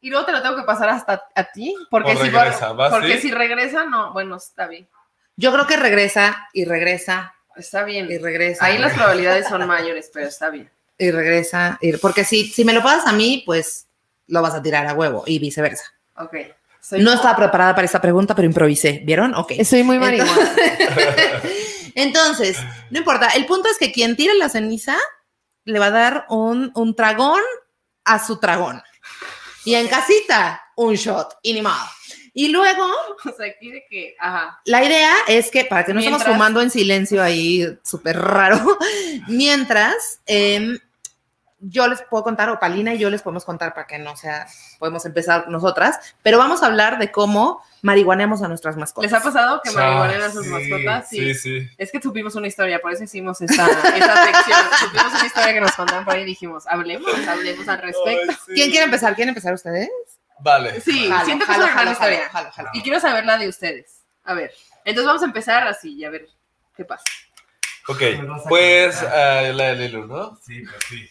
y luego te lo tengo que pasar hasta a ti porque, o si, regresa, va, porque ¿sí? si regresa no, bueno, está bien. Yo creo que regresa y regresa. Está bien. Y regresa. Ahí las probabilidades son mayores, pero está bien. Y regresa, y, porque si, si me lo pasas a mí, pues lo vas a tirar a huevo y viceversa. Ok. Soy no estaba preparada para esta pregunta, pero improvisé. ¿Vieron? Ok. Soy muy marihuana. Entonces, Entonces, no importa. El punto es que quien tire la ceniza le va a dar un, un tragón a su tragón. Y en casita, un shot, y ni modo. Y luego, o sea, aquí de que, ajá. La idea es que, para que no mientras, estemos fumando en silencio ahí, súper raro, mientras eh, yo les puedo contar, o Palina y yo les podemos contar para que no sea, podemos empezar nosotras, pero vamos a hablar de cómo marihuaneamos a nuestras mascotas. ¿Les ha pasado que marihuanean a sus sí, mascotas? Sí. sí, sí. Es que tuvimos una historia, por eso hicimos esta, esta sección. tuvimos una historia que nos contaron por ahí y dijimos, hablemos, hablemos al respecto. Ay, sí. ¿Quién quiere empezar? ¿Quieren empezar ustedes? Vale. Sí, Jalo, siento que jalo, es una gran jalo, historia. jalo, jalo. Y quiero saber la de ustedes. A ver, entonces vamos a empezar así y a ver qué pasa. Ok, pues uh, la de Lilu, ¿no? Sí, pues sí.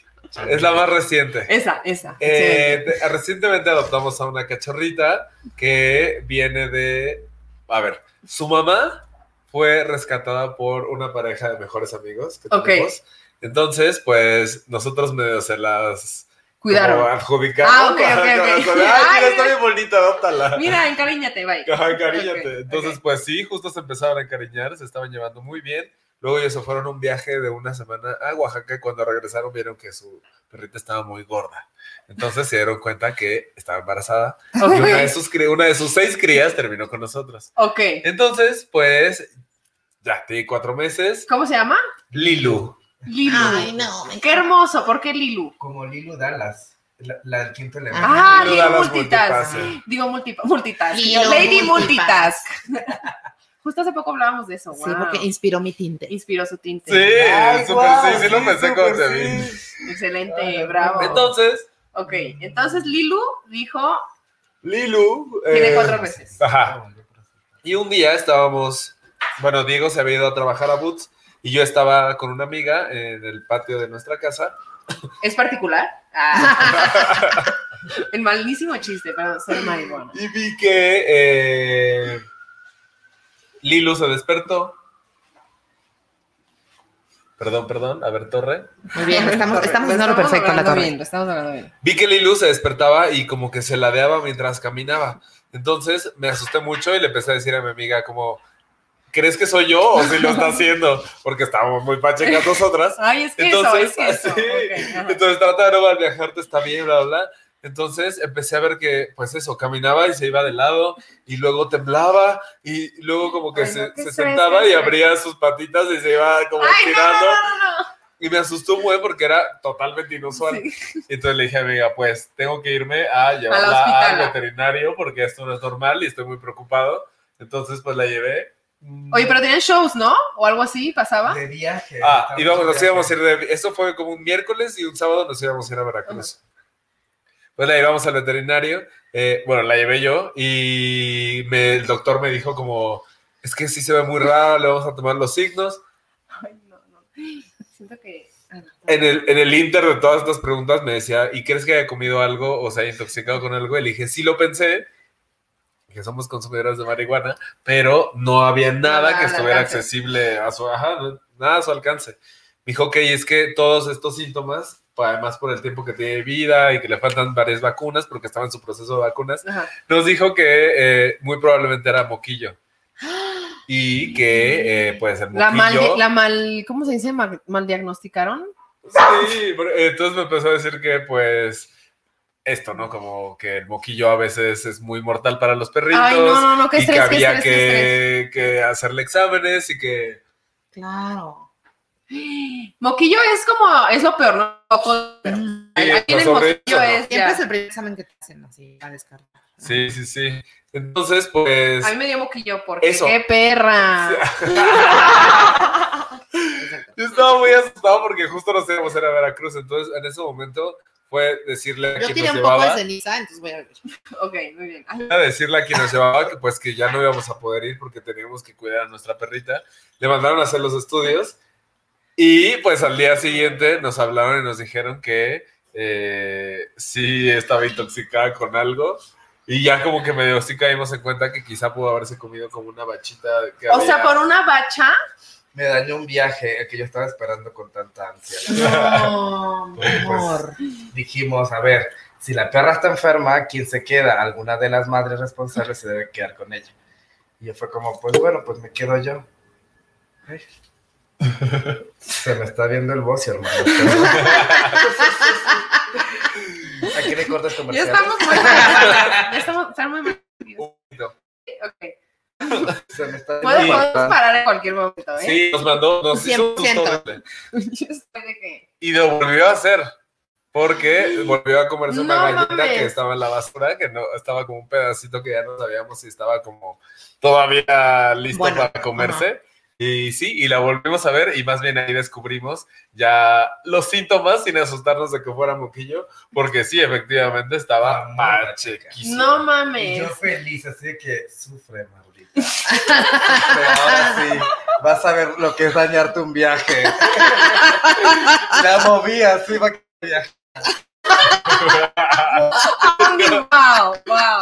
Es la más reciente. Esa, esa. Eh, recientemente adoptamos a una cachorrita que viene de. A ver, su mamá fue rescatada por una pareja de mejores amigos que Ok. tenemos. Entonces, pues nosotros medio se las Cuidaron. como adjudicaron. Ah, ok, ok, ok. Ay, Ay, mira, está bien bonita, adóptala. Mira, encariñate, bye. Encariñate. Entonces, pues sí, justo se empezaron a encariñar, se estaban llevando muy bien. Luego ellos se fueron a un viaje de una semana a Oaxaca y cuando regresaron vieron que su perrita estaba muy gorda. Entonces se dieron cuenta que estaba embarazada y una de sus, una de sus seis crías terminó con nosotros. Ok. Entonces, pues, ya, tiene cuatro meses. ¿Cómo se llama? Lilu. Lilu. Ay, no. me Qué hermoso. ¿Por qué Lilu? Como Lilu Dallas, la, la del quinto elemento. Ah, Lilu Lilu Dallas Multitask. Multipase. Digo multi- multitask. Lilu Lady Multitask. Multitask. Justo hace poco hablábamos de eso. Sí, wow. porque inspiró mi tinte. Inspiró su tinte. Sí, Ay, súper guau, sí, sí lo pensé súper cuando te sí. vi. Excelente, Ay, bravo. Entonces, ok, entonces Lilu dijo, Lilu. tiene eh, cuatro meses. Ajá. Y un día estábamos, bueno, Diego se había ido a trabajar a Boots y yo estaba con una amiga en el patio de nuestra casa. ¿Es particular? Ah. El malísimo chiste, pero soy marihuana. Y vi que eh, Lilu se despertó. Perdón, perdón, a ver, Torre. Muy bien, estamos, estamos lo perfecto la hablando torre. bien, estamos hablando bien. Vi que Lilu se despertaba y como que se ladeaba mientras caminaba. Entonces me asusté mucho y le empecé a decir a mi amiga como, ¿crees que soy yo o si lo está haciendo? Porque estábamos muy pachecas nosotras. Ay, es que Entonces, eso, es que eso. así, Ok, ajá. entonces trata de no mal viajarte, está bien, bla, bla. Entonces empecé a ver que, pues eso, caminaba y se iba de lado y luego temblaba y luego como que Ay, se, no, se sentaba y abría sus patitas y se iba como Ay, no, estirando. no, no, Y me asustó muy porque era totalmente inusual. Sí. Entonces le dije a mi amiga, pues tengo que irme a llevarla al veterinario porque esto no es normal y estoy muy preocupado. Entonces pues la llevé. Mm, Oye, pero tenían shows, ¿no? O algo así, ¿pasaba? De viaje. Ah, íbamos, de nos íbamos a ir de... Esto fue como un miércoles y un sábado nos íbamos a ir a Veracruz. Pues la llevamos al veterinario. eh, bueno, la llevé yo y me- el doctor me dijo como, es que sí se ve muy raro, le vamos a tomar los signos. Ay, no, no. Siento que... ah, no. En el, en el inter de todas estas preguntas me decía, ¿y crees que haya comido algo o se haya intoxicado con algo? Y le dije, sí lo pensé, que somos consumidores de marihuana, pero no había nada Nada que estuviera accesible a su, ajá, nada a su alcance. Me dijo, ok, es que todos estos síntomas, además por el tiempo que tiene vida y que le faltan varias vacunas, porque estaba en su proceso de vacunas, Ajá. nos dijo que eh, muy probablemente era moquillo. Y que, eh, pues, el La mal, la mal, ¿cómo se dice? Mal, mal diagnosticaron. Sí, eh, entonces me empezó a decir que pues esto, ¿no? Como que el moquillo a veces es muy mortal para los perritos Ay, no, no, no, qué y estrés, que había estrés, qué estrés. que, que hacerle exámenes y que... Claro. Moquillo es como, es lo peor, ¿no? Pero Sí, viene el pues, horrible, moquillo ¿no? es Siempre es el primer examen que te hacen así, a descargar. Sí, sí, sí. Entonces, pues... A mí me dio moquillo porque Eso. qué perra. Yo estaba muy asustado porque justo nos íbamos a ir a Veracruz. Entonces, en ese momento fue decirle a Yo quien tiré nos un poco de llevaba... ceniza, entonces voy a ver. ok, muy bien. A decirle a quien nos llevaba que pues que ya no íbamos a poder ir porque teníamos que cuidar a nuestra perrita. Le mandaron a hacer los estudios y pues al día siguiente nos hablaron y nos dijeron que eh, sí estaba intoxicada con algo y ya como que medio sí caímos en cuenta que quizá pudo haberse comido como una bachita que O sea, había- por una bacha. Me dañó un viaje el que yo estaba esperando con tanta ansia. No, Pues, amor. Dijimos, a ver, si la perra está enferma, ¿quién se queda? Alguna de las madres responsables se debe quedar con ella. Y yo fue como, pues bueno, pues me quedo yo. Ay. Se me está viendo el bocio, hermano. Aquí le cortas Ya estamos muy ya estamos, están muy mal. Se me está Podemos, parar en cualquier momento, ¿eh? Sí, nos mandó, nos hizo un 100%. susto Yo estoy de que. y lo volvió a hacer. Porque volvió a comerse una No galleta mames. que estaba en la basura, que no estaba como un pedacito que ya no sabíamos si estaba como todavía listo Bueno, para comerse. Y sí, y la volvimos a ver y más bien ahí descubrimos ya los síntomas sin asustarnos de que fuera moquillo, porque sí, efectivamente estaba Ah, muy pachequísimo. No Y mames. yo feliz, así que sufre, maldita. Sufre, ahora sí, vas a ver lo que es dañarte un viaje. La moví así, va a viaje. wow, wow.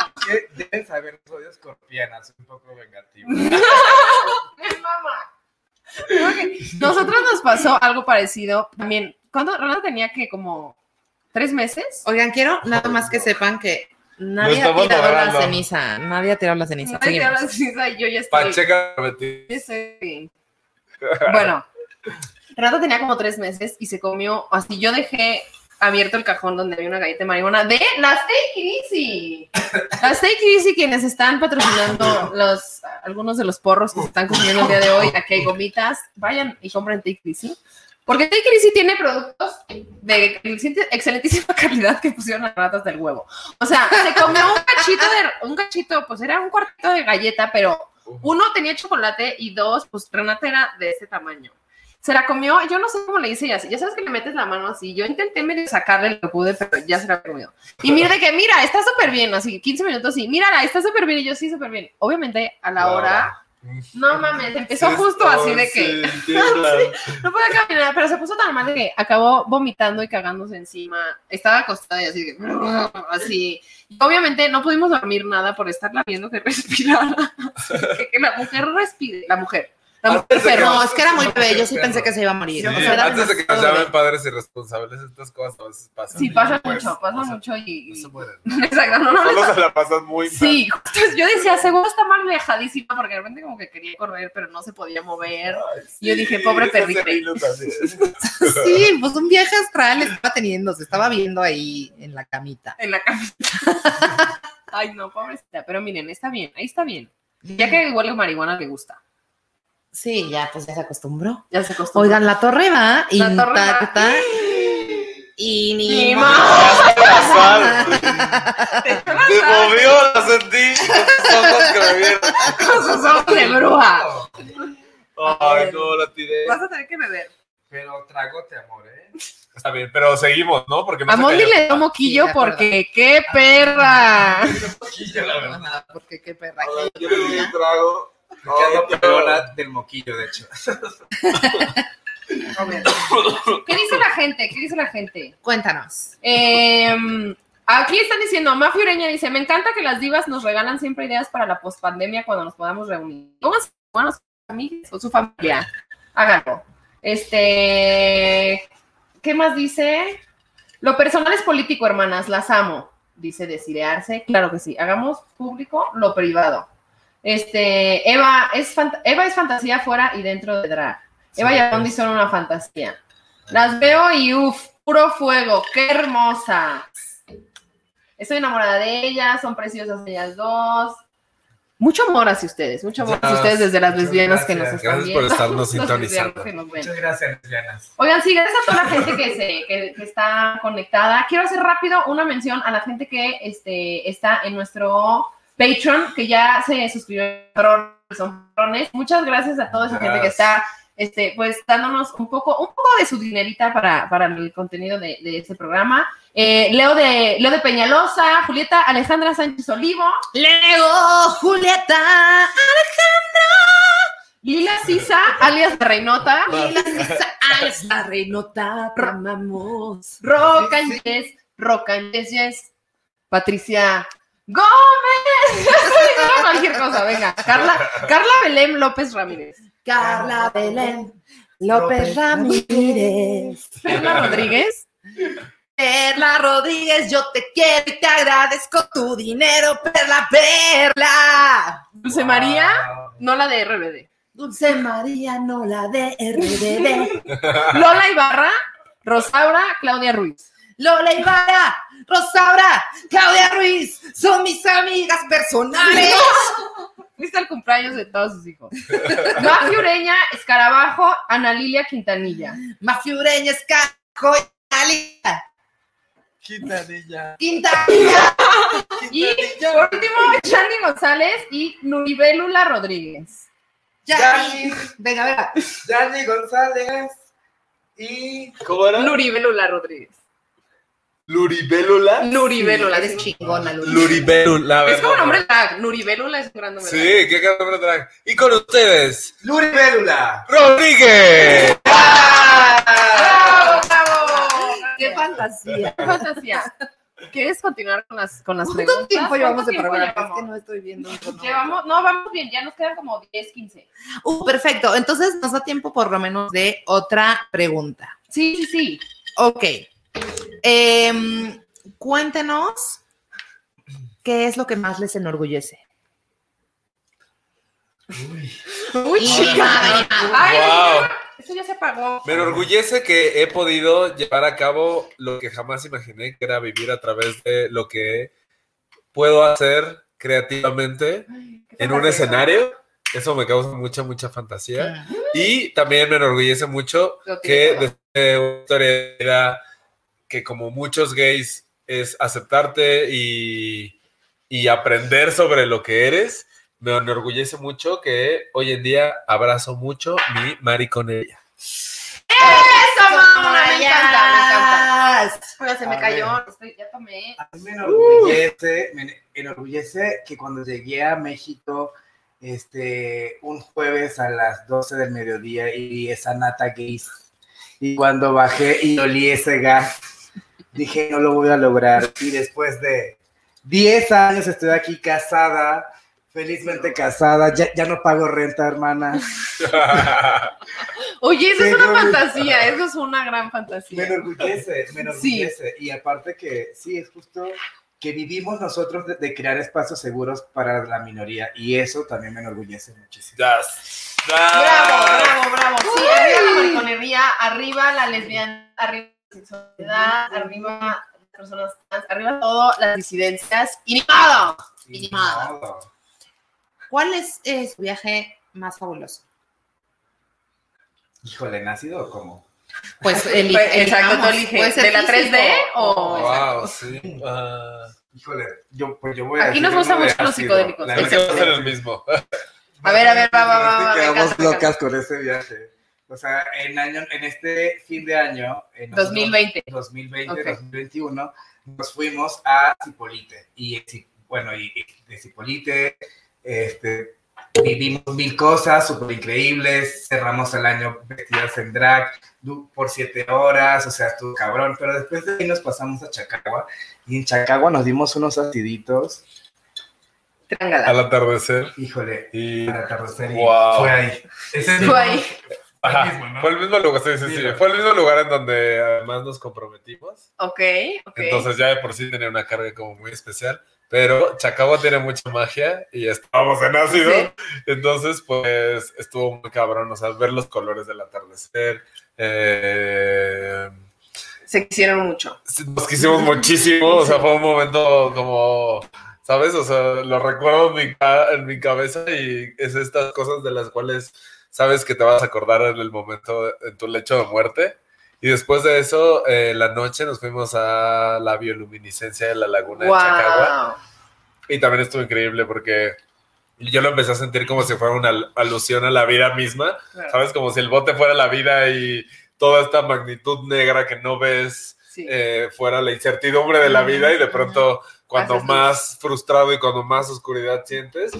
Deben saber, soy escorpiana, soy un poco vengativo. Creo que Nosotros nos pasó algo parecido también. Cuando Ronald tenía que como ¿Tres meses? Oigan, quiero nada más que sepan que nadie ha tirado la logrando. ceniza. Nadie ha tirado la ceniza. Nadie te Seguimos. habla así, o sea, yo ya estoy. Pacheca estoy- Bueno, Renato tenía como tres meses y se comió, así yo dejé abierto el cajón donde había una galleta de marihuana de las Take Easy. Las Take It Easy, quienes están patrocinando los, algunos de los porros que se están consumiendo el día de hoy, aquí hay gomitas, vayan y compren Take Easy. Porque Take It Easy tiene productos de excelentísima calidad que pusieron las ratas del huevo. O sea, se comió un cachito de, un cachito, pues era un cuartito de galleta, pero uno tenía chocolate y dos, pues Renata era de ese tamaño. Se la comió, yo no sé cómo le hice ya así. Ya sabes que le metes la mano así. Yo intenté medio sacarle lo que pude, pero ya se la comió. Y mira de que, mira, está súper bien, así 15 minutos y mírala, está súper bien. Y yo sí, súper bien. Obviamente, a la hora, no mames, empezó justo así de que no podía caminar, pero se puso tan mal de que acabó vomitando y cagándose encima. Estaba acostada y así de así. Y obviamente no pudimos dormir nada por estarla viendo que respirara. que, que la mujer respire, la mujer. No, es que era muy bebé. Yo sí pensé que se iba a morir. Sí, O sea, era antes de que nos llamen padres irresponsables, estas cosas a veces pasan. Sí, pasa Pues, mucho, pasa o sea, mucho y... No se mueren. Exacto, no, no, Solo se la pasan muy mal. Sí, yo decía, seguro está mal viajadísima porque de repente como que quería correr, pero no se podía mover. Ay, Y yo dije, pobre también. Sí, pues un viaje astral estaba teniendo. Se estaba viendo ahí en la camita. En la camita. Ay, no, pobrecita. Pero miren, está bien, ahí está bien. Ya que huele a marihuana le gusta. Sí, ya, pues ya se acostumbró. Ya se acostumbró. Oigan, la torre va La torre intacta. Y ni Ni más. Se movió, la sentí. Con sus ojos de bruja. Ay, no, la tiré. Vas a tener que beber. Pero tragote, amor, ¿eh? Está bien, pero seguimos, ¿no? Porque no A cayó. le dio moquillo Sí, acuerdo. porque qué perra. la verdad. Porque qué perra. Ahora, yo le di un trago. Pelona del moquillo, de hecho. ¿Qué dice la gente? ¿Qué dice la gente? Cuéntanos. Eh, aquí están diciendo, Mafia Ureña dice, me encanta que las divas nos regalan siempre ideas para la pospandemia cuando nos podamos reunir. Pónganse con sus amigos o su familia. Háganlo. Este, ¿qué más dice? Lo personal es político, hermanas, las amo. Dice Desidearse. Claro que sí. Hagamos público lo privado. Este, Eva es, fant- Eva es fantasía fuera y dentro de drag. Eva y Arondi son una fantasía. Las veo y uff, puro fuego, qué hermosas. Estoy enamorada de ellas, son preciosas ellas dos. Mucho amor hacia ustedes, mucho amor hacia Muchas- ustedes desde las lesbianas que nos gracias. están Gracias por viendo. estarnos Los lesbianos sintonizando. Muchas gracias, lesbianas. Oigan, sí, gracias a toda la gente que, se, que, que está conectada. Quiero hacer rápido una mención a la gente que este, está en nuestro Patreon, que ya se suscribieron, son. Muchas gracias a toda esa gente que está este, pues dándonos un poco, un poco de su dinerita para, para el contenido de, de este programa. Eh, Leo, de, Leo de Peñalosa, Julieta Alejandra Sánchez Olivo, Leo, Julieta, Lila Sisa, alias de Reinota, Lila Sisa, Alex, la reinota, te amamos. Rocanches, Rocanches, yes. Patricia Gómez. No, cualquier cosa, venga. Carla, Carla Belén López Ramírez. Carla Belén, López Ramírez. Perla Rodríguez. Perla Rodríguez, yo te quiero y te agradezco tu dinero, Perla, Perla. Dulce María, no la de RBD. Dulce María, no la de RBD. Lola Ibarra, Rosaura, Claudia Ruiz. Lola Ibarra, Rosaura, Claudia Ruiz, son mis amigas personales. Fuiste al cumpleaños de todos sus hijos. Mafi Ureña, Escarabajo, Ana Lilia Quintanilla. Mafiureña, Escajo, Alita, Quintanilla. Quintanilla. Y por último, Shandy González y Nuribélula Rodríguez. Yanni. Venga, venga. Yanni González y ¿Cómo era? Nuribélula Rodríguez. Luribélula. Nuribélula. Eres chingona. Luribélula. Es como ¿verdad? nombre drag. Nuribélula es un gran nombre. Sí, qué gran nombre drag. Y con ustedes, Luri Bélula. Rodríguez. ¡Bravo, bravo! Qué fantasía. ¡Qué fantasía! ¿Quieres continuar con las, con las ¿Cuánto preguntas? tiempo llevamos ¿Cuánto de tiempo programa? Es llevamos? que no estoy viendo un. Llevamos, no, vamos bien, ya nos quedan como 10, 15. Uh, perfecto. Entonces nos da tiempo por lo menos de otra pregunta. Sí, sí, sí. Ok. Em, cuéntenos qué es lo que más les enorgullece. Uy, chica. Ay, Wow. Eso ya se apagó. Me enorgullece que he podido llevar a cabo lo que jamás imaginé, que era vivir a través de lo que puedo hacer creativamente en un escenario. Eso me causa mucha, mucha fantasía. Y también me enorgullece mucho que desde una historia de vida que como muchos gays es aceptarte y, y aprender sobre lo que eres. Me enorgullece mucho que hoy en día abrazo mucho mi mariconería. ¡Eso, mamá! Me encanta, me encanta. Oiga, se me A cayó. Estoy- ya tomé. A mí me enorgullece, me enorgullece que cuando llegué a México este, un jueves a las 12 del mediodía y esa nata gays. Y cuando bajé y olí ese gas, dije, no lo voy a lograr. Y después de 10 años estoy aquí casada, felizmente casada, ya, ya no pago renta, hermana. Oye, eso es una fantasía. Eso es una gran Me fantasía. enorgullece, me enorgullece. Y aparte que sí, es justo que vivimos nosotros de, de crear espacios seguros para la minoría. Y eso también me enorgullece muchísimo. Bravo, bravo, bravo. Sí, arriba la mariconería, arriba la lesbiana, arriba sexualidad, arriba las personas trans, arriba todo, las disidencias. Y ni modo. Y ni modo. modo. ¿Cuál es eh, su viaje más fabuloso? Híjole, ¿nacido o cómo? Pues el, Pues, exacto, elige. Puede ser ¿De la físico 3D o- Wow, sí. Ah, Híjole, yo, pues yo voy a Aquí nos de mucho los psicodélicos. La va a ser el mismo. A ver, a ver, va, va, va, Sí va, me quedamos locas con ese viaje. O sea, en, año, en este fin de año, en 2020. 2020, Ok. 2021, nos fuimos a Cipolite. Y, bueno, y y de Cipolite este, vivimos mil cosas súper increíbles. Cerramos el año vestidas en drag du- por siete horas, o sea, estuvo cabrón. Pero después de ahí nos pasamos a Chacagua. Y en Chacagua nos dimos unos aciditos. Trángala. Al atardecer. Híjole, Y al atardecer. y Wow. Fue ahí. Ese Fue ahí. Ajá, mismo, ¿no? fue el mismo lugar, sí, sí, sí. Mira. Fue el mismo lugar en donde además nos comprometimos. Ok, ok. Entonces ya de por sí tenía una carga como muy especial. Pero Chacagua tiene mucha magia y estábamos en ácido. Sí. Entonces, pues estuvo muy cabrón, o sea, ver los colores del atardecer. eh, Se quisieron mucho. nos quisimos muchísimo, o sea, fue un momento como, ¿sabes? O sea, lo recuerdo en mi, ca- en mi cabeza y es estas cosas de las cuales sabes que te vas a acordar en el momento, en tu lecho de muerte. Y después de eso, eh, la noche nos fuimos a la bioluminiscencia de la laguna de Chacagua. Y también estuvo increíble porque yo lo empecé a sentir como si fuera una al- alusión a la vida misma, ¿sabes? Como si el bote fuera la vida y toda esta magnitud negra que no ves Sí. eh, fuera la incertidumbre de la vida y de pronto cuando Haces luz. más frustrado y cuando más oscuridad sientes,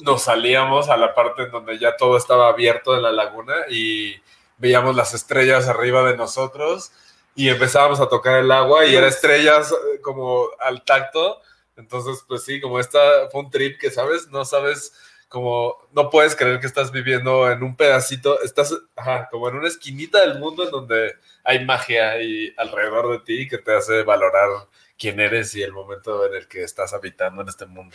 nos salíamos a la parte en donde ya todo estaba abierto de la laguna y veíamos las estrellas arriba de nosotros y empezábamos a tocar el agua y era estrellas eh, como al tacto. Entonces, pues sí, como esta fue un trip que, ¿sabes? No sabes como, no puedes creer que estás viviendo en un pedacito, estás ajá, como en una esquinita del mundo en donde hay magia y alrededor de ti que te hace valorar quién eres y el momento en el que estás habitando en este mundo.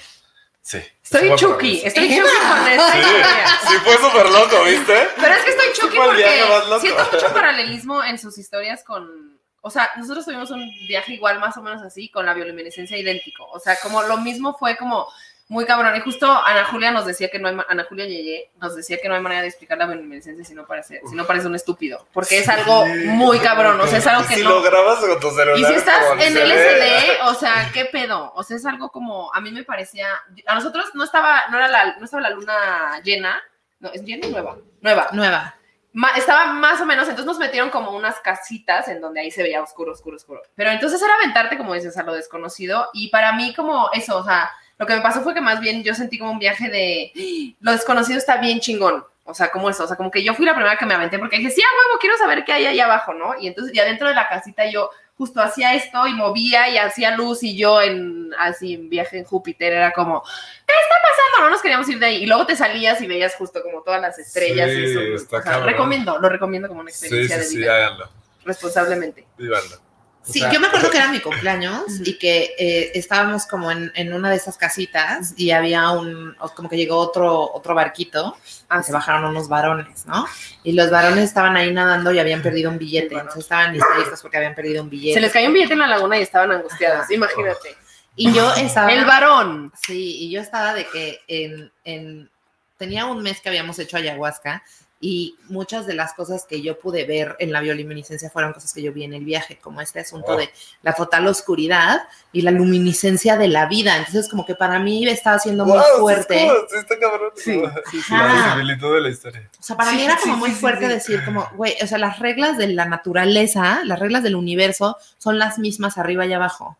Sí. Estoy chucky, estoy chucky con esta Sí, historia. sí, fue súper loco, ¿viste? Pero es que estoy chucky porque siento mucho paralelismo en sus historias con. O sea, nosotros tuvimos un viaje igual, más o menos así, con la bioluminescencia idéntico. O sea, como lo mismo fue como muy cabrón. Y justo Ana Julia nos decía que no hay. Ana Julia Yeye nos decía que no hay manera de explicar la bioluminescencia si no parece, si no parece un estúpido. Porque es algo muy cabrón. O sea, es algo que si no. lo grabas con tu celular. Y si estás en. LSD, o sea, ¿qué pedo? O sea, es algo como, a mí me parecía, a nosotros no estaba, no era la, no estaba la luna llena, no, es llena y nueva, nueva. Nueva. Ma- estaba más o menos, entonces nos metieron como unas casitas en donde ahí se veía oscuro, oscuro, oscuro. Pero entonces era aventarte, como dices, a lo desconocido. Y para mí como eso, o sea, lo que me pasó fue que más bien yo sentí como un viaje de, "Ah, lo desconocido está bien chingón. O sea, como eso, o sea, como que yo fui la primera que me aventé porque dije, sí, a huevo, quiero saber qué hay ahí abajo, ¿no? Y entonces ya dentro de la casita yo justo hacía esto y movía y hacía luz y yo en, así, en viaje en Júpiter era como, ¿qué está pasando? No nos queríamos ir de ahí. Y luego te salías y veías justo como todas las estrellas y Sí, eso. está O sea, recomiendo, lo recomiendo como una Sí, experiencia sí, de sí, vida, háganlo. responsablemente. Vívanlo. Sí, yo me acuerdo que era mi cumpleaños y que eh, estábamos como en, en, una de esas casitas y había un, como que llegó otro, otro barquito, ah, se bajaron unos varones, ¿no? Y los varones estaban ahí nadando y habían perdido un billete, entonces estaban históricos porque habían perdido un billete. Se les cayó un billete en la laguna y estaban angustiados, imagínate. Y yo estaba... El varón. Sí, y yo estaba de que en, en, tenía un mes que habíamos hecho ayahuasca y muchas de las cosas que yo pude ver en la bioluminiscencia fueron cosas que yo vi en el viaje, como este asunto de la total oscuridad y la luminiscencia de la vida. Entonces, como que para mí estaba siendo muy fuerte. Sí, está cabrón. Sí, sí, sí. La de la historia. O sea, para mí era como muy fuerte decir, como, güey, o sea, las reglas de la naturaleza, las reglas del universo son las mismas arriba y abajo.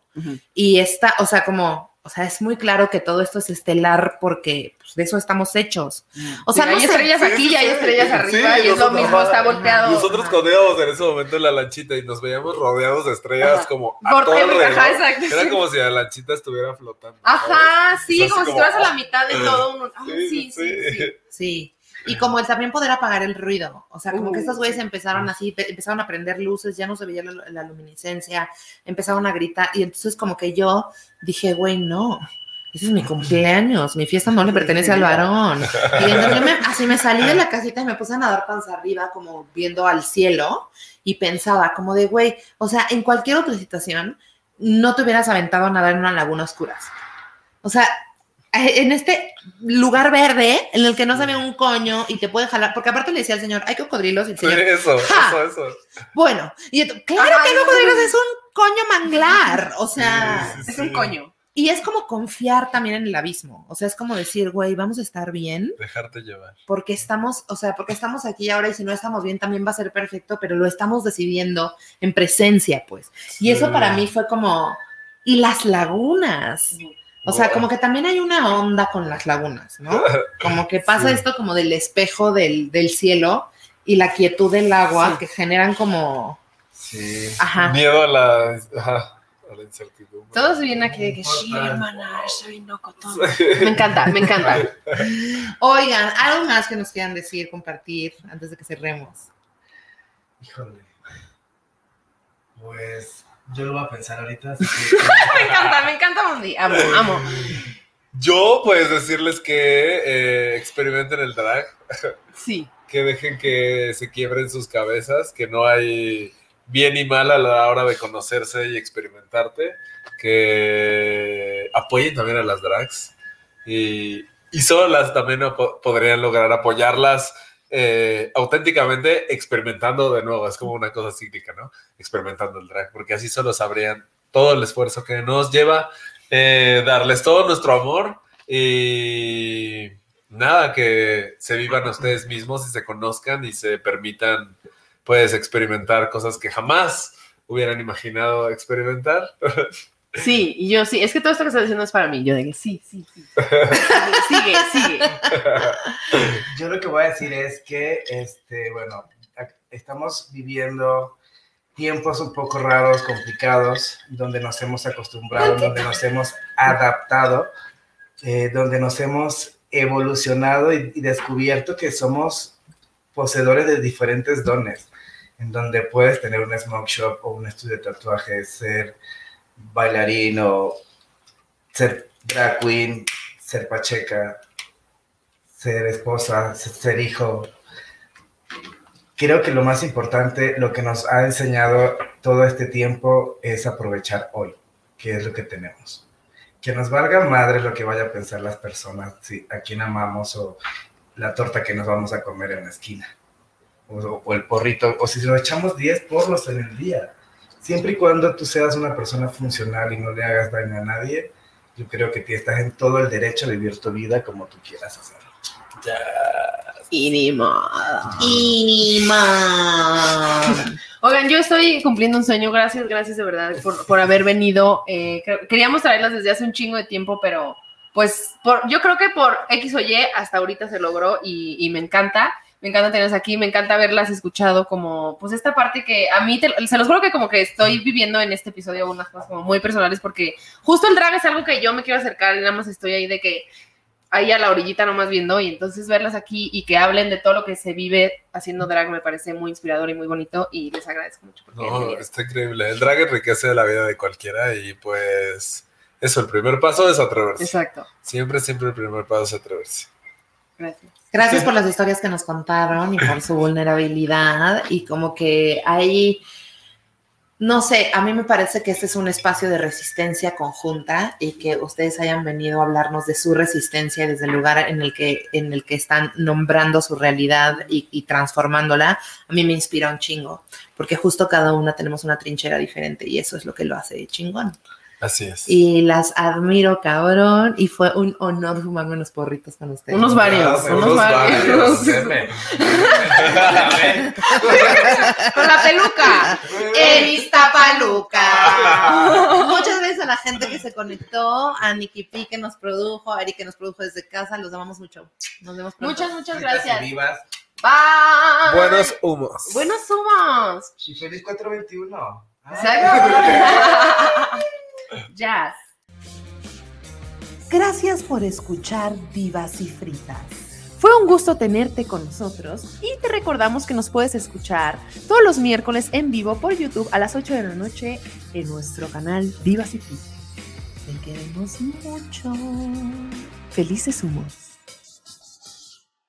Y está, o sea, como o sea, es muy claro que todo esto es estelar porque pues, de eso estamos hechos. O sea, no hay estrellas aquí y hay estrellas arriba y es lo mismo, está volteado. Nosotros cuando íbamos en ese momento en la lanchita y nos veíamos rodeados de estrellas como a todo Era como si la lanchita estuviera flotando. Ajá, sí, como, si estuvieras a la mitad de todo. Un... sí, sí, sí. sí. Y como también poder apagar el ruido. O sea, como que estos güeyes empezaron así, empezaron a prender luces, ya no se veía la, luminiscencia, empezaron a gritar. Y entonces como que yo dije, güey, no, ese es mi cumpleaños, mi fiesta no le pertenece al varón. Y entonces me, así me salí de la casita y me puse a nadar panza arriba, como viendo al cielo, y pensaba como de, güey, o sea, en cualquier otra situación, no te hubieras aventado a nadar en una laguna oscura. O sea, en este lugar verde en el que no sabe un coño y te puede jalar, porque aparte le decía al señor, hay cocodrilos y el señor, eso, eso, eso. Bueno, y claro que cocodrilos es un coño manglar, o sea, es un coño. Y es como confiar también en el abismo, o sea, es como decir, güey, vamos a estar bien. Dejarte llevar. Porque estamos, o sea, porque estamos aquí ahora y si no estamos bien también va a ser perfecto, pero lo estamos decidiendo en presencia, pues. Y eso para mí fue como, y las lagunas. O sea, como que también hay una onda con las lagunas, ¿no? Como que pasa esto como del espejo del, cielo y la quietud del agua que generan como... Sí. Ajá. Miedo a la, ajá, a la incertidumbre. Todo se viene aquí de que sí, hermana, soy no Me encanta, me encanta. Oigan, algo más que nos quieran decir, compartir antes de que cerremos. Híjole. Pues yo lo voy a pensar ahorita. me encanta, me encanta Mundi. Amo, amo. Yo, pues, decirles que eh, experimenten el drag. Sí. Que dejen que se quiebren sus cabezas, que no hay bien y mal a la hora de conocerse y experimentarte. Que apoyen también a las drags. Y, y solo las también podrían lograr apoyarlas eh, auténticamente experimentando de nuevo. Es como una cosa cíclica, ¿no? Experimentando el drag, porque así solo sabrían todo el esfuerzo que nos lleva eh, darles todo nuestro amor y nada, que se vivan ustedes mismos y se conozcan y se permitan, pues, experimentar cosas que jamás hubieran imaginado experimentar. Sí, y yo sí, es que todo esto que estás diciendo es para mí. Yo digo, sí, sí, sí. sigue, sigue. Yo lo que voy a decir es que, este, bueno, estamos viviendo tiempos un poco raros, complicados, donde nos hemos acostumbrado, donde nos hemos adaptado, eh, donde nos hemos evolucionado y, y descubierto que somos poseedores de diferentes dones, en donde puedes tener un smoke shop o un estudio de tatuajes, ser bailarín o ser drag queen, ser pacheca, ser esposa, ser hijo. Creo que lo más importante, lo que nos ha enseñado todo este tiempo es aprovechar hoy, que es lo que tenemos. Que nos valga madre lo que vaya a pensar las personas, si a quién amamos o la torta que nos vamos a comer en la esquina, o, el porrito, o si nos echamos 10 porros en el día siempre y cuando tú seas una persona funcional y no le hagas daño a nadie, yo creo que estás en todo el derecho a vivir tu vida como tú quieras hacerlo. Ya. Y Oigan, yo estoy cumpliendo un sueño. Gracias, gracias de verdad por, haber venido. Eh, queríamos traerlas desde hace un chingo de tiempo, pero pues por, yo creo que por X o Y hasta ahorita se logró y, y me encanta me encanta tenerlas aquí, me encanta haberlas escuchado como, pues esta parte que a mí, se los juro que como que estoy viviendo en este episodio unas cosas como muy personales porque justo el drag es algo que yo me quiero acercar y nada más estoy ahí de que ahí a la orillita nomás viendo y entonces verlas aquí y que hablen de todo lo que se vive haciendo drag me parece muy inspirador y muy bonito y les agradezco mucho. No, está increíble. El drag enriquece la vida de cualquiera y pues eso, el primer paso es atreverse. Exacto. Siempre, siempre el primer paso es atreverse. Gracias. Gracias por las historias que nos contaron y por su vulnerabilidad y como que hay no sé, a mí me parece que este es un espacio de resistencia conjunta y que ustedes hayan venido a hablarnos de su resistencia desde el lugar en el que, en el que están nombrando su realidad y, y transformándola, a mí me inspira un chingo, porque justo cada una tenemos una trinchera diferente y eso es lo que lo hace chingón. Así es. Y las admiro, cabrón. Y fue un honor fumarme unos porritos con ustedes. Unos varios, unos, varios. con la peluca. En Iztapaluca. Muchas gracias a la gente que se conectó, a Nikki P que nos produjo, a Ari que nos produjo desde casa. Los amamos mucho. Nos vemos pronto. Muchas, muchas gracias. Vivas. Bye. Buenos humos. Buenos humos. Y feliz 421. Exacto. Jazz. Gracias por escuchar Divas y Fritas. Fue un gusto tenerte con nosotros y te recordamos que nos puedes escuchar todos los miércoles en vivo por YouTube a las 8 de la noche en nuestro canal Divas y Fritas. Te queremos mucho. Felices humos.